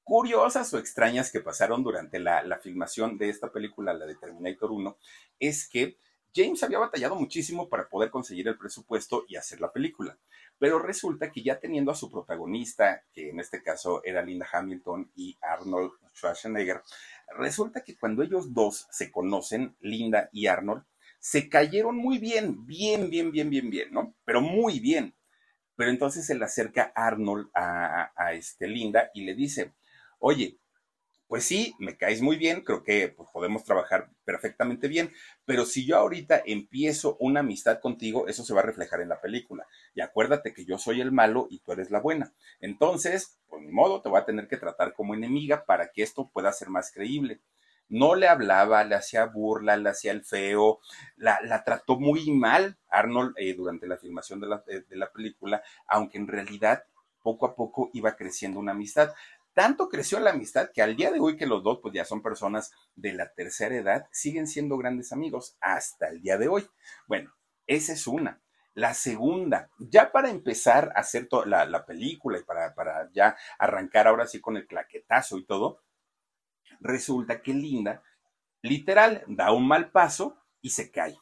curiosas o extrañas que pasaron durante la, la filmación de esta película, la de Terminator 1, es que James había batallado muchísimo para poder conseguir el presupuesto y hacer la película, pero resulta que ya teniendo a su protagonista, que en este caso era Linda Hamilton y Arnold Schwarzenegger, resulta que cuando ellos dos se conocen, Linda y Arnold, se cayeron muy bien, bien, bien, bien, bien, bien, ¿no? Pero muy bien. Pero entonces se le acerca Arnold a, este Linda y le dice, oye, pues sí, me caes muy bien, creo que pues, podemos trabajar perfectamente bien, pero si yo ahorita empiezo una amistad contigo, eso se va a reflejar en la película. Y acuérdate que yo soy el malo y tú eres la buena. Entonces, por mi modo, te voy a tener que tratar como enemiga para que esto pueda ser más creíble. No le hablaba, le hacía burla, le hacía el feo, la, trató muy mal Arnold eh, durante la filmación la, de la película, aunque en realidad poco a poco iba creciendo una amistad. Tanto creció la amistad que al día de hoy que los dos pues ya son personas de la tercera edad, siguen siendo grandes amigos hasta el día de hoy. Bueno, esa es una. La segunda, ya para empezar a hacer la, la película y para, para ya arrancar ahora sí con el claquetazo y todo, resulta que Linda, literal, da un mal paso y se cae.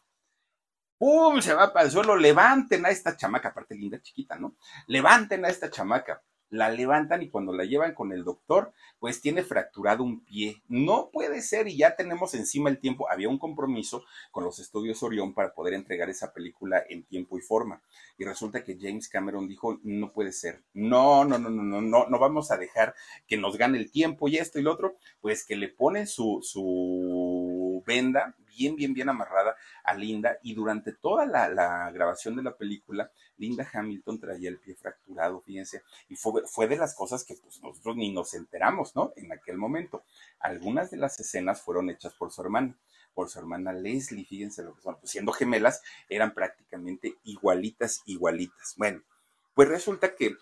¡Pum! Se va para el suelo, levanten a esta chamaca, aparte linda chiquita, ¿no? Levanten a esta chamaca la levantan y cuando la llevan con el doctor, pues tiene fracturado un pie. No puede ser y ya tenemos encima el tiempo. Había un compromiso con los estudios Orión para poder entregar esa película en tiempo y forma. Y resulta que James Cameron dijo, no puede ser. No, no, no, no, no, no, no vamos a dejar que nos gane el tiempo y esto y lo otro. Pues que le ponen su, su venda bien, bien, bien amarrada a Linda y durante toda la, grabación de la película, Linda Hamilton traía el pie fracturado, fíjense, y fue, fue de las cosas que pues, nosotros ni nos enteramos, ¿no? En aquel momento. Algunas de las escenas fueron hechas por su hermana por su hermana Leslie, fíjense lo que son, pues siendo gemelas, eran prácticamente igualitas, igualitas. Bueno, pues resulta que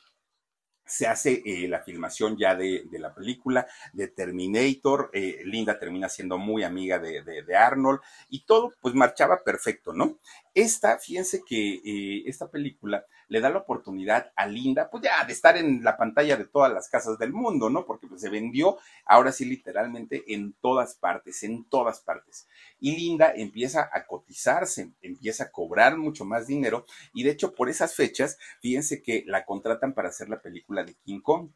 se hace eh, la filmación ya de, la película de Terminator, eh, Linda termina siendo muy amiga de, de, Arnold y todo pues marchaba perfecto, ¿no? Esta, fíjense que eh, esta película le da la oportunidad a Linda, pues ya de estar en la pantalla de todas las casas del mundo, ¿no? Porque pues, se vendió ahora sí literalmente en todas partes, en todas partes. Y Linda empieza a cotizarse, empieza a cobrar mucho más dinero y de hecho por esas fechas, fíjense que la contratan para hacer la película de King Kong.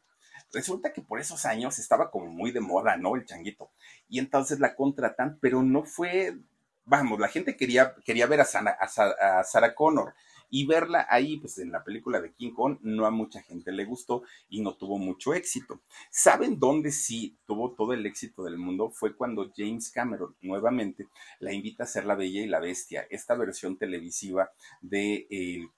Resulta que por esos años estaba como muy de moda, ¿no? El changuito. Y entonces la contratan, pero no fue vamos, la gente quería, quería ver a, a, Sarah Connor y verla ahí, pues en la película de King Kong, no a mucha gente le gustó y no tuvo mucho éxito. ¿Saben dónde sí tuvo todo el éxito del mundo? Fue cuando James Cameron nuevamente la invita a hacer La Bella y la Bestia, esta versión televisiva de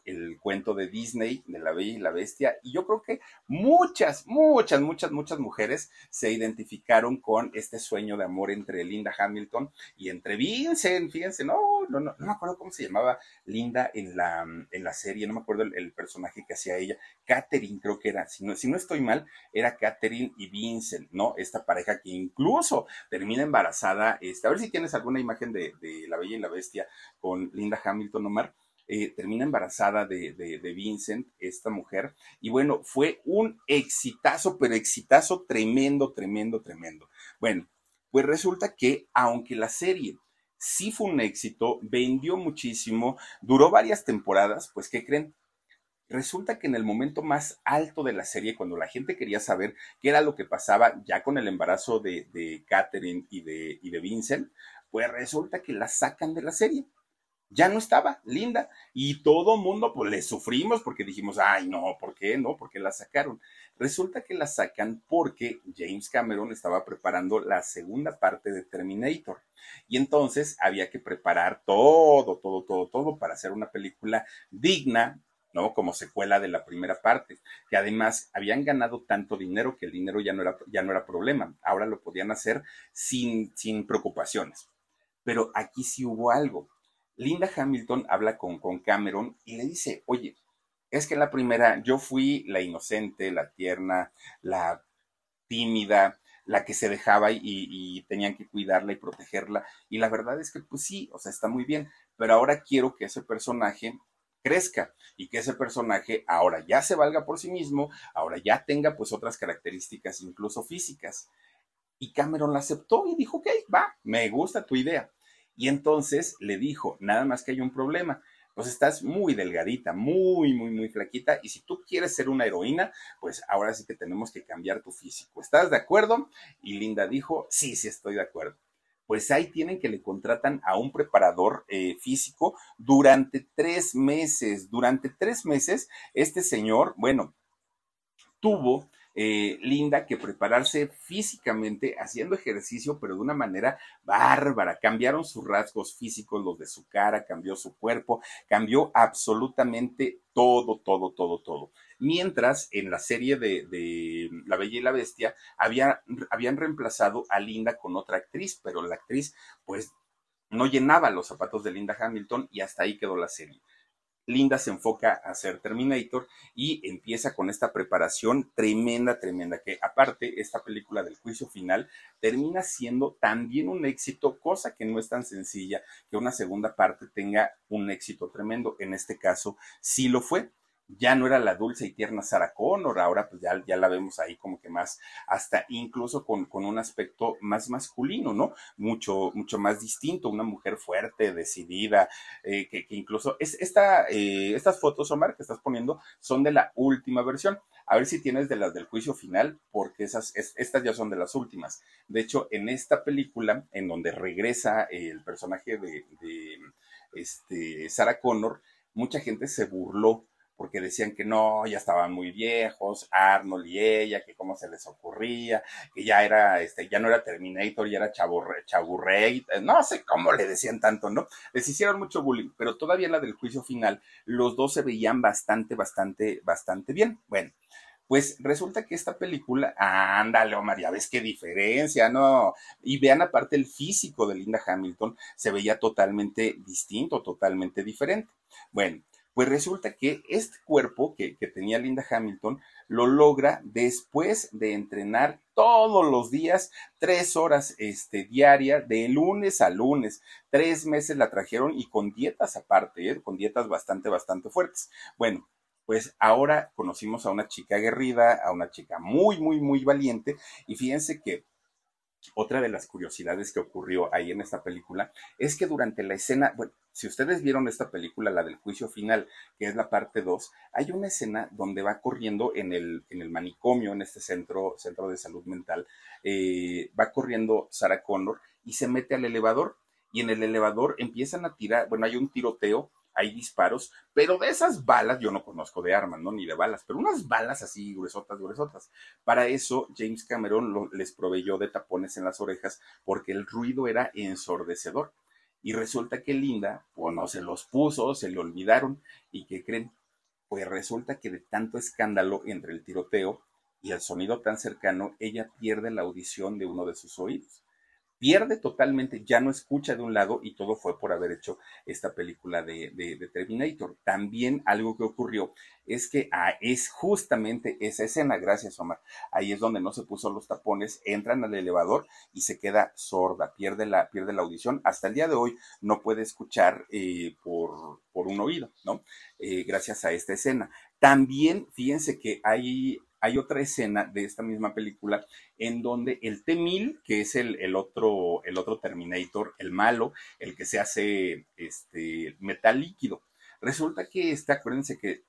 el, cuento de Disney, de La Bella y la Bestia. Y yo creo que muchas, muchas, muchas, muchas mujeres se identificaron con este sueño de amor entre Linda Hamilton y entre Vincent. Fíjense, no, no, no, no me acuerdo cómo se llamaba Linda en la en la serie, no me acuerdo el, personaje que hacía ella, Catherine creo que era, si no, si no estoy mal, era Catherine y Vincent, ¿no? Esta pareja que incluso termina embarazada, este, a ver si tienes alguna imagen de, La Bella y la Bestia con Linda Hamilton Omar. Eh, termina embarazada de, de, de, Vincent, esta mujer, y bueno, fue un exitazo, pero exitazo tremendo, tremendo, tremendo. Bueno, pues resulta que aunque la serie sí fue un éxito, vendió muchísimo, duró varias temporadas, pues ¿qué creen? Resulta que en el momento más alto de la serie, cuando la gente quería saber qué era lo que pasaba ya con el embarazo de, Catherine y de, y de Vincent, pues resulta que la sacan de la serie ya no estaba linda y todo mundo pues le sufrimos porque dijimos, ay no, ¿por qué no? Porque la sacaron. Resulta que la sacan porque James Cameron estaba preparando la segunda parte de Terminator y entonces había que preparar todo, todo, todo, todo para hacer una película digna. ¿no? Como secuela de la primera parte, que además habían ganado tanto dinero que el dinero ya no era, ya no era problema, ahora lo podían hacer sin, sin preocupaciones. Pero aquí sí hubo algo, Linda Hamilton habla con, con Cameron y le dice, oye, es que la primera, yo fui la inocente, la tierna, la tímida, la que se dejaba y, y, tenían que cuidarla y protegerla. Y la verdad es que, pues sí, o sea, está muy bien, pero ahora quiero que ese personaje crezca y que ese personaje ahora ya se valga por sí mismo, ahora ya tenga pues otras características, incluso físicas. Y Cameron la aceptó y dijo, ok, va, me gusta tu idea. Y entonces le dijo, nada más que hay un problema, pues estás muy delgadita, muy, muy, muy flaquita, y si tú quieres ser una heroína, pues ahora sí que tenemos que cambiar tu físico. ¿Estás de acuerdo? Y Linda dijo, sí, sí estoy de acuerdo. Pues ahí tienen que le contratan a un preparador eh, físico durante tres meses. Durante tres meses, este señor, bueno, tuvo eh, linda que prepararse físicamente haciendo ejercicio, pero de una manera bárbara. Cambiaron sus rasgos físicos, los de su cara, cambió su cuerpo, cambió absolutamente todo, todo, todo, todo. Mientras en la serie de, La Bella y la Bestia habían reemplazado a Linda con otra actriz, pero la actriz pues no llenaba los zapatos de Linda Hamilton y hasta ahí quedó la serie. Linda se enfoca a ser Terminator y empieza con esta preparación tremenda, tremenda, que aparte esta película del juicio final termina siendo también un éxito, cosa que no es tan sencilla que una segunda parte tenga un éxito tremendo. En este caso sí lo fue. Ya no era la dulce y tierna Sarah Connor, ahora pues ya, ya la vemos ahí como que más, hasta incluso con, con un aspecto más masculino, ¿no? Mucho, mucho más distinto, una mujer fuerte, decidida, eh, que, incluso, es, esta, eh, estas fotos, Omar, que estás poniendo, son de la última versión. A ver si tienes de las del juicio final, porque esas, estas ya son de las últimas. De hecho, en esta película, en donde regresa el personaje de, de este, Sarah Connor, mucha gente se burló porque decían que no, ya estaban muy viejos, Arnold y ella, que cómo se les ocurría, que ya era, este, ya no era Terminator, ya era Chaburrey, no sé cómo le decían tanto, ¿no? Les hicieron mucho bullying, pero todavía en la del juicio final, los dos se veían bastante, bastante, bastante bien. Bueno, pues resulta que esta película, ándale, Omar, ves qué diferencia, ¿no? Y vean aparte el físico de Linda Hamilton, se veía totalmente distinto, totalmente diferente. Bueno, pues resulta que este cuerpo que, tenía Linda Hamilton lo logra después de entrenar todos los días, tres horas este, diarias, de lunes a lunes. Tres meses la trajeron y con dietas aparte, ¿eh? con dietas bastante, bastante fuertes. Bueno, pues ahora conocimos a una chica aguerrida, a una chica muy, muy, muy valiente. Y fíjense que otra de las curiosidades que ocurrió ahí en esta película es que durante la escena, bueno, si ustedes vieron esta película, la del juicio final, que es la parte 2, hay una escena donde va corriendo en el, en el manicomio, en este centro, centro de salud mental, eh, va corriendo Sarah Connor y se mete al elevador y en el elevador empiezan a tirar, bueno, hay un tiroteo hay disparos, pero de esas balas, yo no conozco de armas, ¿no? Ni de balas, pero unas balas así gruesotas, gruesotas. Para eso, James Cameron les proveyó de tapones en las orejas porque el ruido era ensordecedor. Y resulta que Linda, pues no se los puso, se le olvidaron. ¿Y qué creen? Pues resulta que de tanto escándalo entre el tiroteo y el sonido tan cercano, ella pierde la audición de uno de sus oídos pierde totalmente, ya no escucha de un lado y todo fue por haber hecho esta película de, de, Terminator. También algo que ocurrió es que ah, es justamente esa escena, gracias Omar, ahí es donde no se puso los tapones, entran al elevador y se queda sorda, pierde la, pierde la audición. Hasta el día de hoy no puede escuchar eh, por, por, un oído, ¿no? Eh, gracias a esta escena. También, fíjense que hay hay otra escena de esta misma película en donde el T-1000, que es el, otro, el otro Terminator, el malo, el que se hace este, metal líquido, resulta que este, acuérdense que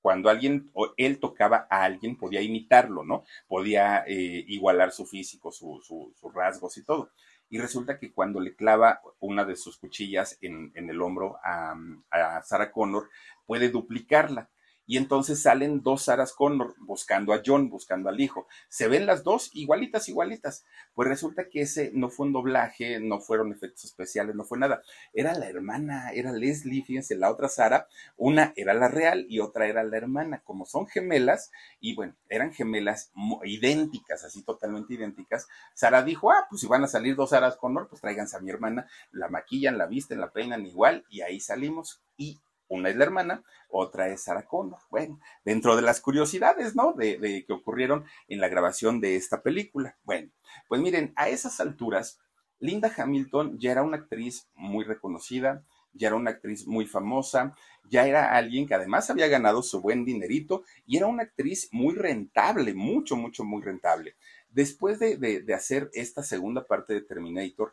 cuando alguien o él tocaba a alguien podía imitarlo, ¿no? Podía eh, igualar su físico, sus rasgos y todo. Y resulta que cuando le clava una de sus cuchillas en, el hombro a Sarah Connor, puede duplicarla y entonces salen dos Saras Connor buscando a John, buscando al hijo. Se ven las dos igualitas, igualitas. Pues resulta que ese no fue un doblaje, no fueron efectos especiales, no fue nada. Era la hermana, era Leslie, fíjense, la otra Sara, una era la real y otra era la hermana. Como son gemelas, y bueno, eran gemelas idénticas, así totalmente idénticas, Sara dijo, ah, pues si van a salir dos Saras Connor, pues tráiganse a mi hermana, la maquillan, la visten, la peinan igual, y ahí salimos. Y una es la hermana, otra es Sarah Connor. Bueno, dentro de las curiosidades, ¿no? De, que ocurrieron en la grabación de esta película. Bueno, pues miren, a esas alturas, Linda Hamilton ya era una actriz muy reconocida, ya era una actriz muy famosa, ya era alguien que además había ganado su buen dinerito y era una actriz muy rentable, mucho, mucho, muy rentable. Después de, de hacer esta segunda parte de Terminator,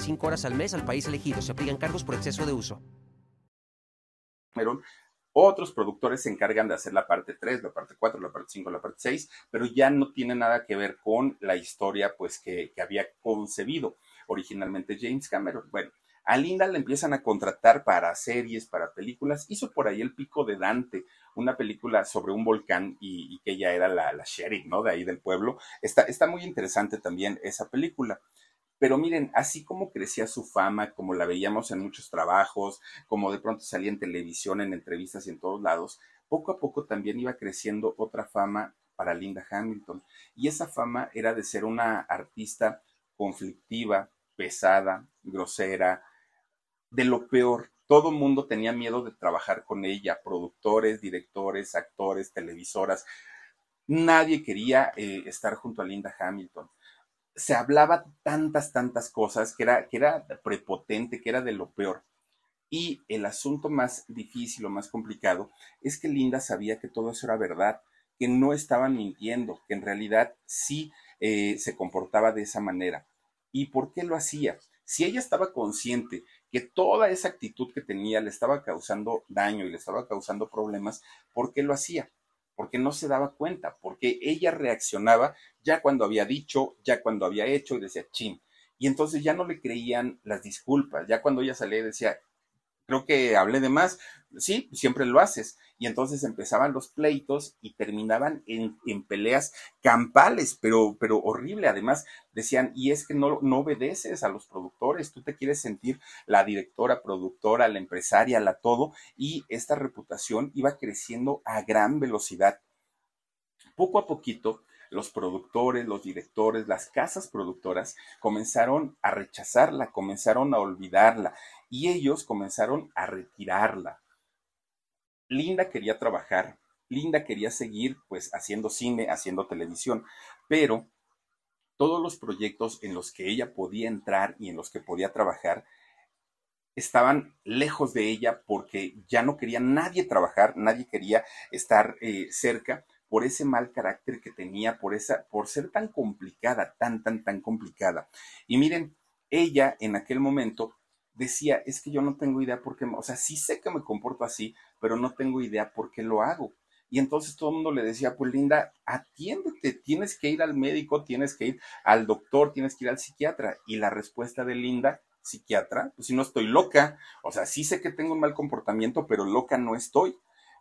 5 horas al mes al país elegido. Se aplican cargos por exceso de uso. Otros productores se encargan de hacer la parte 3, la parte 4, la parte 5, la parte 6, pero ya no tiene nada que ver con la historia pues que, había concebido originalmente James Cameron. Bueno, a Linda le empiezan a contratar para series, para películas. Hizo por ahí El Pico de Dante, una película sobre un volcán y, que ella era la, la, sheriff, ¿no? De ahí del pueblo. Está, está muy interesante también esa película. Pero miren, así como crecía su fama, como la veíamos en muchos trabajos, como de pronto salía en televisión, en entrevistas y en todos lados, poco a poco también iba creciendo otra fama para Linda Hamilton. Y esa fama era de ser una artista conflictiva, pesada, grosera, de lo peor. Todo mundo tenía miedo de trabajar con ella, productores, directores, actores, televisoras. Nadie quería eh, estar junto a Linda Hamilton. Se hablaba tantas, tantas cosas que era, que era prepotente, que era de lo peor. Y el asunto más difícil o más complicado es que Linda sabía que todo eso era verdad, que no estaban mintiendo, que en realidad sí eh, se comportaba de esa manera. ¿Y por qué lo hacía? Si ella estaba consciente que toda esa actitud que tenía le estaba causando daño y le estaba causando problemas, ¿por qué lo hacía? Porque no se daba cuenta, porque ella reaccionaba ya cuando había dicho, ya cuando había hecho y decía, chin. Y entonces ya no le creían las disculpas, ya cuando ella salía y decía, creo que hablé de más. Sí, siempre lo haces. Y entonces empezaban los pleitos y terminaban en, peleas campales, pero, pero horrible. Además, decían, y es que no, no obedeces a los productores, tú te quieres sentir la directora, productora, la empresaria, la todo, y esta reputación iba creciendo a gran velocidad. Poco a poquito, los productores, los directores, las casas productoras comenzaron a rechazarla, comenzaron a olvidarla y ellos comenzaron a retirarla. Linda quería trabajar, Linda quería seguir pues haciendo cine, haciendo televisión, pero todos los proyectos en los que ella podía entrar y en los que podía trabajar estaban lejos de ella porque ya no quería nadie trabajar, nadie quería estar eh, cerca por ese mal carácter que tenía, por esa, por ser tan complicada, tan, tan, tan complicada. Y miren, ella en aquel momento decía, es que yo no tengo idea por qué, o sea, sí sé que me comporto así, pero no tengo idea por qué lo hago. Y entonces todo el mundo le decía, pues Linda, atiéndete, tienes que ir al médico, tienes que ir al doctor, tienes que ir al psiquiatra. Y la respuesta de Linda, psiquiatra, pues si no estoy loca, o sea, sí sé que tengo un mal comportamiento, pero loca no estoy.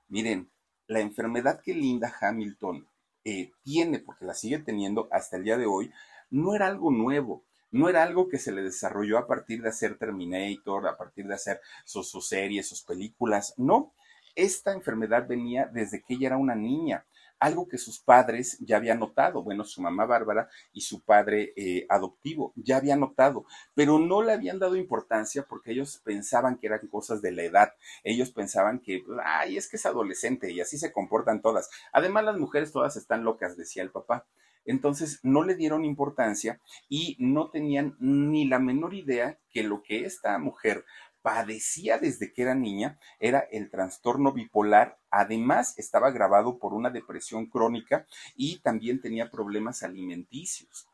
Miren, la enfermedad que Linda Hamilton eh, tiene, porque la sigue teniendo hasta el día de hoy, no era algo nuevo no era algo que se le desarrolló a partir de hacer Terminator, a partir de hacer sus, series, sus películas, no. Esta enfermedad venía desde que ella era una niña, algo que sus padres ya habían notado, bueno, su mamá Bárbara y su padre eh, adoptivo ya habían notado, pero no le habían dado importancia porque ellos pensaban que eran cosas de la edad, ellos pensaban que, ay, es que es adolescente y así se comportan todas. Además, las mujeres todas están locas, decía el papá. Entonces no le dieron importancia y no tenían ni la menor idea que lo que esta mujer padecía desde que era niña era el trastorno bipolar. Además, estaba grabado por una depresión crónica y también tenía problemas alimenticios.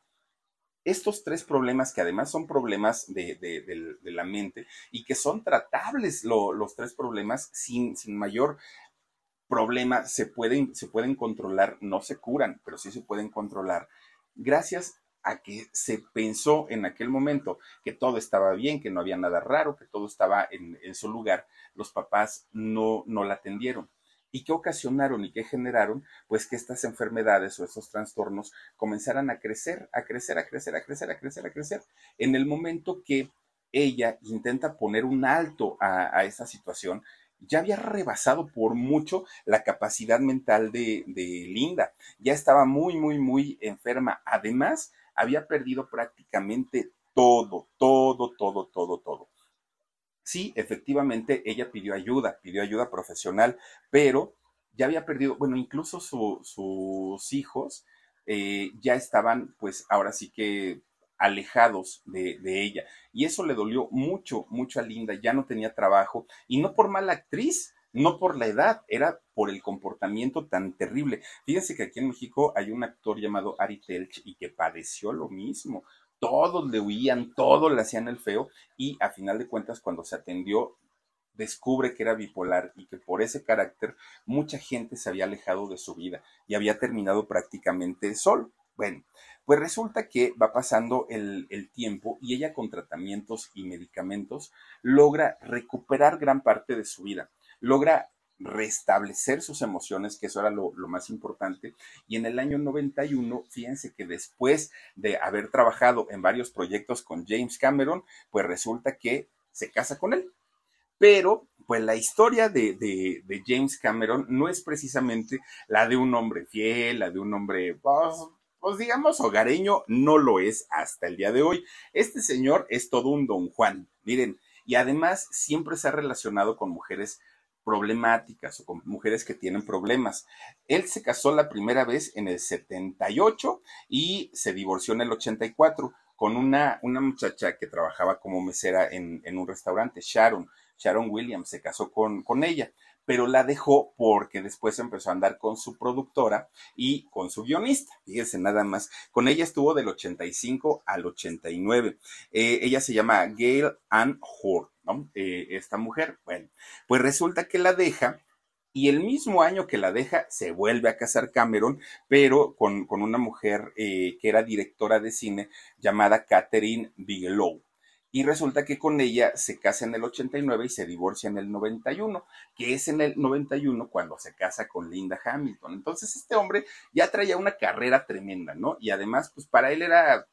Estos tres problemas, que además son problemas de, la mente y que son tratables los tres problemas sin, sin mayor problemas se pueden, se pueden controlar, no se curan, pero sí se pueden controlar, gracias a que se pensó en aquel momento que todo estaba bien, que no había nada raro, que todo estaba en, su lugar, los papás no, no la atendieron. ¿Y qué ocasionaron y qué generaron? Pues que estas enfermedades o estos trastornos comenzaran a crecer, a crecer, a crecer, a crecer, a crecer, a crecer. En el momento que ella intenta poner un alto a, a esa situación, ya había rebasado por mucho la capacidad mental de, Linda. Ya estaba muy, muy, muy enferma. Además, había perdido prácticamente todo, todo, todo, todo, todo. Sí, efectivamente, ella pidió ayuda, pidió ayuda profesional, pero ya había perdido, bueno, incluso sus hijos eh, ya estaban, pues ahora sí que alejados de, ella. Y eso le dolió mucho, mucho a Linda. Ya no tenía trabajo y no por mala actriz, no por la edad, era por el comportamiento tan terrible. Fíjense que aquí en México hay un actor llamado Ari Telch y que padeció lo mismo. Todos le huían, todos le hacían el feo y a final de cuentas cuando se atendió descubre que era bipolar y que por ese carácter mucha gente se había alejado de su vida y había terminado prácticamente solo. Bueno, pues resulta que va pasando el, tiempo y ella con tratamientos y medicamentos logra recuperar gran parte de su vida, logra restablecer sus emociones, que eso era lo, más importante. Y en el año 91, fíjense que después de haber trabajado en varios proyectos con James Cameron, pues resulta que se casa con él. Pero pues la historia de, James Cameron no es precisamente la de un hombre fiel, la de un hombre, pues, pues, digamos, hogareño, no lo es hasta el día de hoy. Este señor es todo un don Juan, miren, y además siempre se ha relacionado con mujeres problemáticas o con mujeres que tienen problemas. Él se casó la primera vez en el 78 y se divorció en el 84 con una, una muchacha que trabajaba como mesera en, en un restaurante, Sharon. Sharon Williams se casó con, con ella, pero la dejó porque después empezó a andar con su productora y con su guionista. Fíjense nada más. Con ella estuvo del 85 al 89. Eh, ella se llama Gail Ann Hoare, ¿no? Eh, esta mujer. Bueno, pues resulta que la deja y el mismo año que la deja se vuelve a casar Cameron, pero con, una mujer eh, que era directora de cine llamada Catherine Bigelow y resulta que con ella se casa en el 89 y se divorcia en el 91, que es en el 91 cuando se casa con Linda Hamilton. Entonces este hombre ya traía una carrera tremenda, ¿no? Y además, pues para él era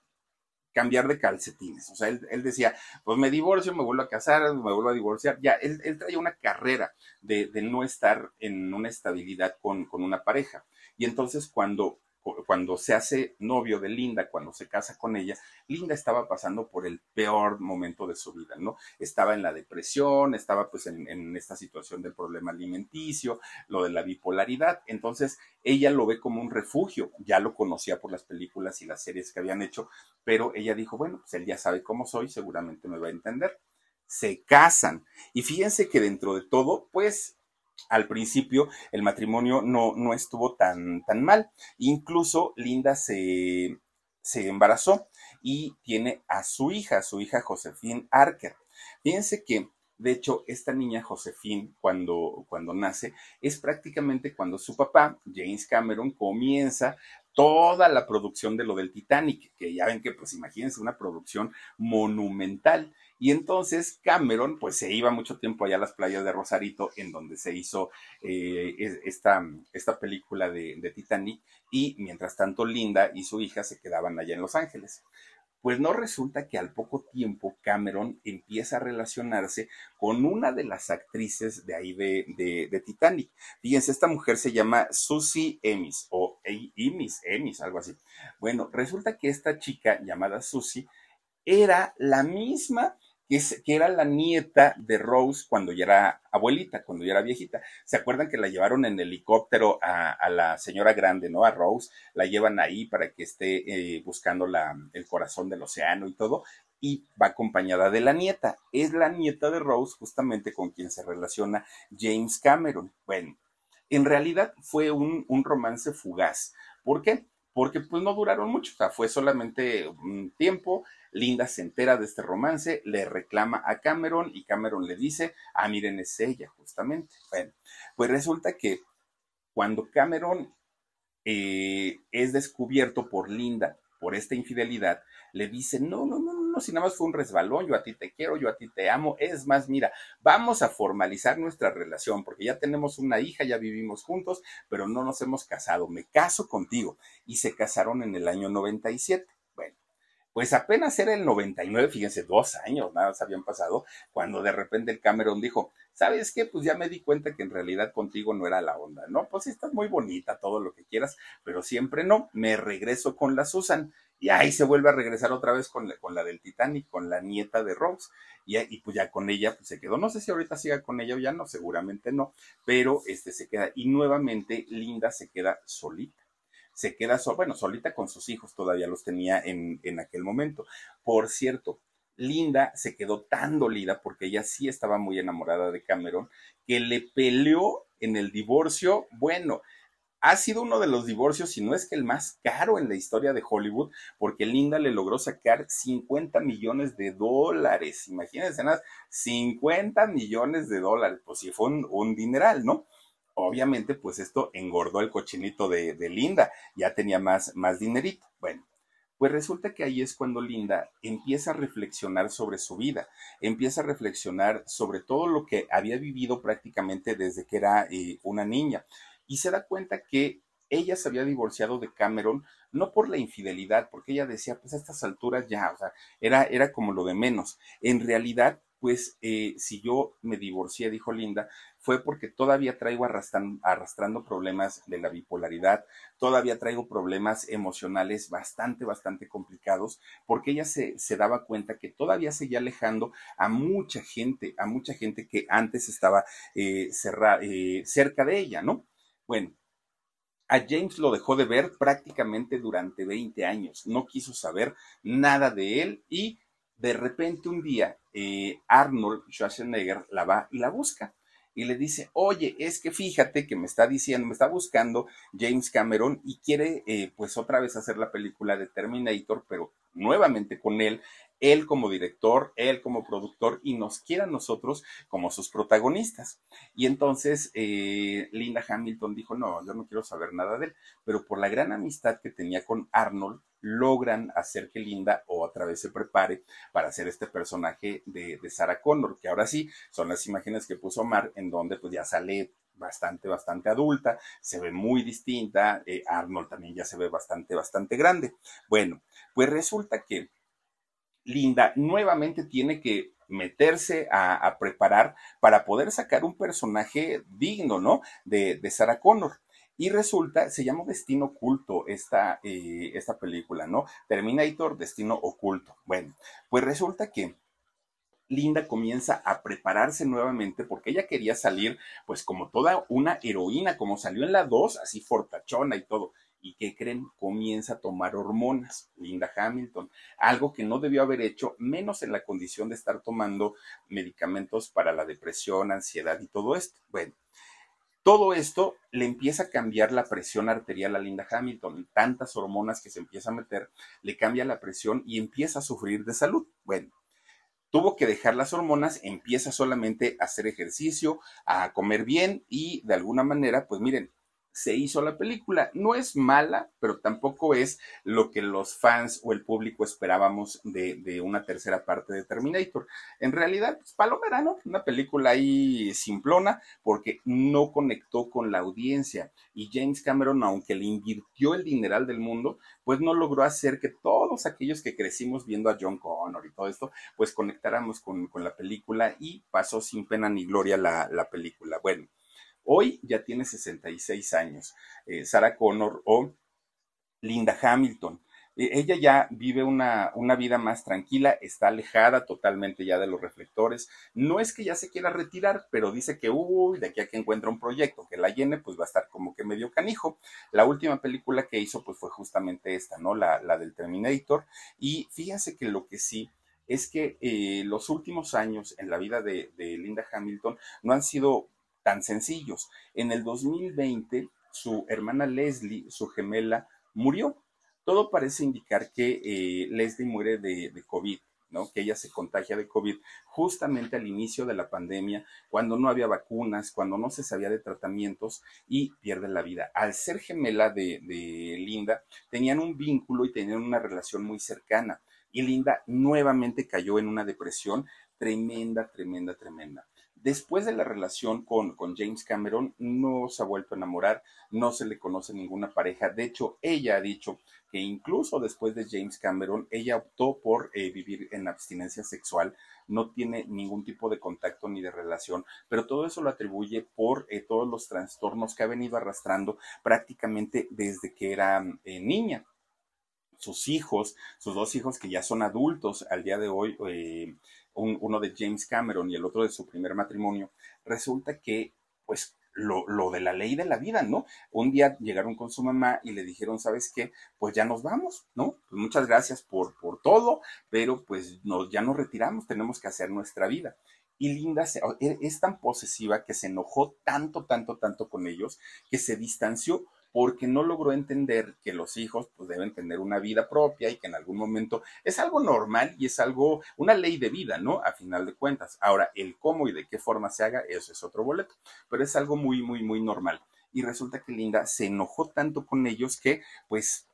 cambiar de calcetines. O sea, él, decía, pues me divorcio, me vuelvo a casar, me vuelvo a divorciar. Ya, él, traía una carrera de, no estar en una estabilidad con, con una pareja. Y entonces cuando cuando se hace novio de Linda, cuando se casa con ella, Linda estaba pasando por el peor momento de su vida, ¿no? Estaba en la depresión, estaba pues en, esta situación del problema alimenticio, lo de la bipolaridad, entonces ella lo ve como un refugio, ya lo conocía por las películas y las series que habían hecho, pero ella dijo, bueno, pues él ya sabe cómo soy, seguramente me va a entender. Se casan y fíjense que dentro de todo, pues al principio el matrimonio no, no estuvo tan, tan mal. Incluso Linda se, se embarazó y tiene a su hija, su hija Josephine Archer. Fíjense que, de hecho, esta niña Josephine, cuando, cuando nace, es prácticamente cuando su papá, James Cameron, comienza toda la producción de lo del Titanic, que ya ven que, pues imagínense, una producción monumental. Y entonces Cameron, pues se iba mucho tiempo allá a las playas de Rosarito, en donde se hizo eh, esta, esta, película de, de Titanic, y mientras tanto Linda y su hija se quedaban allá en Los Ángeles. Pues no resulta que al poco tiempo Cameron empieza a relacionarse con una de las actrices de ahí de, Titanic. Fíjense, esta mujer se llama Susie Emis o Emis, Emis, algo así. Bueno, resulta que esta chica llamada Susie era la misma que, era la nieta de Rose cuando ya era abuelita, cuando ya era viejita. ¿Se acuerdan que la llevaron en helicóptero a, la señora grande, ¿no? A Rose, la llevan ahí para que esté eh, buscando el corazón del océano y todo, y va acompañada de la nieta. Es la nieta de Rose justamente con quien se relaciona James Cameron. Bueno, en realidad fue un, un romance fugaz. ¿Por qué? Porque pues no duraron mucho, o sea, fue solamente un tiempo, Linda se entera de este romance, le reclama a Cameron y Cameron le dice, ah, miren, es ella, justamente. Bueno, pues resulta que cuando Cameron eh, es descubierto por Linda por esta infidelidad, le dice, no, no, no, no, si nada más fue un resbalón, yo a ti te quiero, yo a ti te amo, es más, mira, vamos a formalizar nuestra relación, porque ya tenemos una hija, ya vivimos juntos, pero no nos hemos casado, me caso contigo. Y se casaron en el año 97. Bueno, pues apenas era el 99, fíjense, dos años nada más habían pasado, cuando de repente el Cameron dijo, ¿sabes qué? Pues ya me di cuenta que en realidad contigo no era la onda, ¿no? Pues estás muy bonita, todo lo que quieras, pero siempre no, me regreso con la Susan. Y ahí se vuelve a regresar otra vez con la, con la del Titanic, con la nieta de Rose. Y, y, pues ya con ella pues se quedó. No sé si ahorita siga con ella o ya no, seguramente no, pero este se queda. Y nuevamente Linda se queda solita se queda bueno, solita con sus hijos, todavía los tenía en, en aquel momento. Por cierto, Linda se quedó tan dolida porque ella sí estaba muy enamorada de Cameron que le peleó en el divorcio. Bueno, ha sido uno de los divorcios, si no es que el más caro en la historia de Hollywood, porque Linda le logró sacar 50 millones de dólares. Imagínense nada, 50 millones de dólares. Pues sí, fue un, un dineral, ¿no? obviamente, pues esto engordó el cochinito de, Linda, ya tenía más, más dinerito. Bueno, pues resulta que ahí es cuando Linda empieza a reflexionar sobre su vida, empieza a reflexionar sobre todo lo que había vivido prácticamente desde que era eh, una niña y se da cuenta que ella se había divorciado de Cameron no por la infidelidad, porque ella decía, pues a estas alturas ya, o sea, era, era como lo de menos. En realidad, pues eh, si yo me divorcié, dijo Linda, fue porque todavía traigo arrastrando, problemas de la bipolaridad, todavía traigo problemas emocionales bastante, bastante complicados, porque ella se, daba cuenta que todavía seguía alejando a mucha gente, a mucha gente que antes estaba eh, eh, cerca de ella, ¿no? Bueno, a James lo dejó de ver prácticamente durante 20 años, no quiso saber nada de él y de repente un día eh, Arnold Schwarzenegger la va y la busca y le dice, oye, es que fíjate que me está diciendo, me está buscando James Cameron y quiere eh, pues otra vez hacer la película de Terminator, pero nuevamente con él, él como director, él como productor y nos quiere a nosotros como sus protagonistas. Y entonces eh, Linda Hamilton dijo, no, yo no quiero saber nada de él, pero por la gran amistad que tenía con Arnold, logran hacer que Linda otra vez se prepare para hacer este personaje de, Sarah Connor, que ahora sí son las imágenes que puso Omar, en donde pues ya sale bastante, bastante adulta, se ve muy distinta, eh, Arnold también ya se ve bastante, bastante grande. Bueno, pues resulta que Linda nuevamente tiene que meterse a, preparar para poder sacar un personaje digno, ¿no? De, Sarah Connor. Y resulta, se llama Destino Oculto esta, eh, esta película, ¿no? Terminator, Destino Oculto. Bueno, pues resulta que Linda comienza a prepararse nuevamente porque ella quería salir pues como toda una heroína, como salió en la 2, así fortachona y todo. ¿Y qué creen? Comienza a tomar hormonas, Linda Hamilton, algo que no debió haber hecho, menos en la condición de estar tomando medicamentos para la depresión, ansiedad y todo esto. Bueno, todo esto le empieza a cambiar la presión arterial a Linda Hamilton. Tantas hormonas que se empieza a meter, le cambia la presión y empieza a sufrir de salud. Bueno, tuvo que dejar las hormonas, empieza solamente a hacer ejercicio, a comer bien y de alguna manera, pues miren, se hizo la película. No es mala, pero tampoco es lo que los fans o el público esperábamos de, una tercera parte de Terminator. En realidad, pues, Palomera, ¿no? Una película ahí simplona porque no conectó con la audiencia. Y James Cameron, aunque le invirtió el dineral del mundo, pues no logró hacer que todos aquellos que crecimos viendo a John Connor y todo esto, pues conectáramos con, la película y pasó sin pena ni gloria la, la película. Bueno. Hoy ya tiene 66 años, eh, Sarah Connor o Linda Hamilton. Eh, ella ya vive una, una, vida más tranquila, está alejada totalmente ya de los reflectores. No es que ya se quiera retirar, pero dice que, uy, de aquí a que encuentra un proyecto que la llene, pues va a estar como que medio canijo. La última película que hizo, pues fue justamente esta, ¿no? La, la del Terminator. Y fíjense que lo que sí es que eh, los últimos años en la vida de Linda Hamilton no han sido tan sencillos. En el 2020, su hermana Leslie, su gemela, murió. Todo parece indicar que eh, Leslie muere de, COVID. ¿no? que ella se contagia de COVID justamente al inicio de la pandemia, cuando no había vacunas, cuando no se sabía de tratamientos y pierde la vida. Al ser gemela de, de Linda, tenían un vínculo y tenían una relación muy cercana. Y Linda nuevamente cayó en una depresión tremenda, tremenda, tremenda. Después de la relación con, James Cameron, no se ha vuelto a enamorar, no se le conoce ninguna pareja. De hecho, ella ha dicho que incluso después de James Cameron, ella optó por eh, vivir en abstinencia sexual, no tiene ningún tipo de contacto ni de relación, pero todo eso lo atribuye por eh, todos los trastornos que ha venido arrastrando prácticamente desde que era eh, niña sus hijos, sus dos hijos que ya son adultos al día de hoy, uno de James Cameron y el otro de su primer matrimonio, resulta que, pues, lo, lo, de la ley de la vida, ¿no? Un día llegaron con su mamá y le dijeron, ¿sabes qué? Pues ya nos vamos, ¿no? Pues muchas gracias por, por todo, pero pues nos, ya nos retiramos, tenemos que hacer nuestra vida. Y Linda se, es tan posesiva que se enojó tanto, tanto, tanto con ellos que se distanció porque no logró entender que los hijos pues, deben tener una vida propia y que en algún momento es algo normal y es algo, una ley de vida, ¿no? A final de cuentas. Ahora, el cómo y de qué forma se haga, eso es otro boleto, pero es algo muy, muy, muy normal. Y resulta que Linda se enojó tanto con ellos que, pues,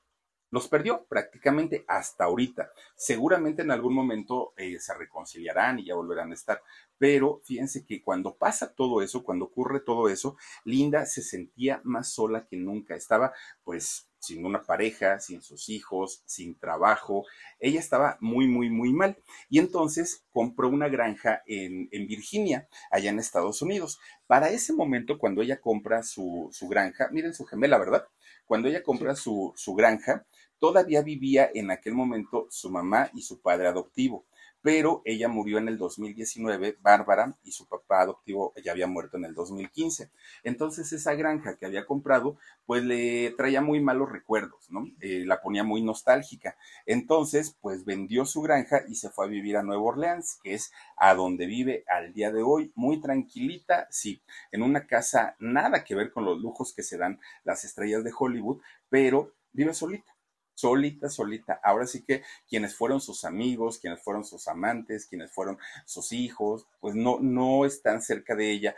los perdió prácticamente hasta ahorita. Seguramente en algún momento eh, se reconciliarán y ya volverán a estar. Pero fíjense que cuando pasa todo eso, cuando ocurre todo eso, Linda se sentía más sola que nunca. Estaba pues sin una pareja, sin sus hijos, sin trabajo. Ella estaba muy, muy, muy mal. Y entonces compró una granja en, Virginia, allá en Estados Unidos. Para ese momento, cuando ella compra su, granja, miren su gemela, ¿verdad? Cuando ella compra su, su granja, todavía vivía en aquel momento su mamá y su padre adoptivo pero ella murió en el 2019, Bárbara, y su papá adoptivo ya había muerto en el 2015. Entonces esa granja que había comprado, pues le traía muy malos recuerdos, ¿no? Eh, la ponía muy nostálgica. Entonces, pues vendió su granja y se fue a vivir a Nueva Orleans, que es a donde vive al día de hoy, muy tranquilita, sí, en una casa nada que ver con los lujos que se dan las estrellas de Hollywood, pero vive solita solita, solita. Ahora sí que quienes fueron sus amigos, quienes fueron sus amantes, quienes fueron sus hijos, pues no, no están cerca de ella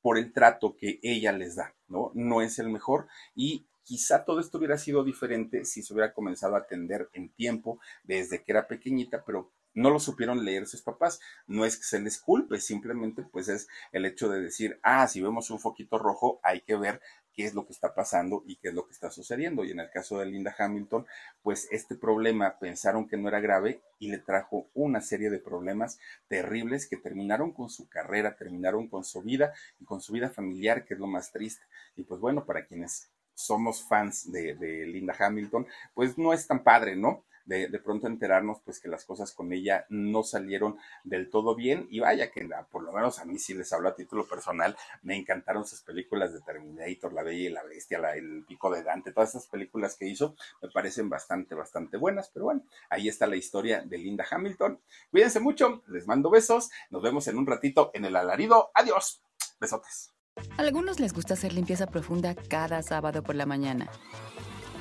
por el trato que ella les da, ¿no? No es el mejor y quizá todo esto hubiera sido diferente si se hubiera comenzado a atender en tiempo desde que era pequeñita, pero no lo supieron leer sus papás. No es que se les culpe, simplemente pues es el hecho de decir, ah, si vemos un foquito rojo, hay que ver qué es lo que está pasando y qué es lo que está sucediendo. Y en el caso de Linda Hamilton, pues este problema pensaron que no era grave y le trajo una serie de problemas terribles que terminaron con su carrera, terminaron con su vida y con su vida familiar, que es lo más triste. Y pues bueno, para quienes somos fans de, de Linda Hamilton, pues no es tan padre, ¿no? De, pronto enterarnos pues que las cosas con ella no salieron del todo bien y vaya que por lo menos a mí sí les hablo a título personal, me encantaron sus películas de Terminator, La Bella y la Bestia, El Pico de Dante, todas esas películas que hizo me parecen bastante, bastante buenas, pero bueno, ahí está la historia de Linda Hamilton. Cuídense mucho, les mando besos, nos vemos en un ratito en el alarido, adiós, besotes. A algunos les gusta hacer limpieza profunda cada sábado por la mañana.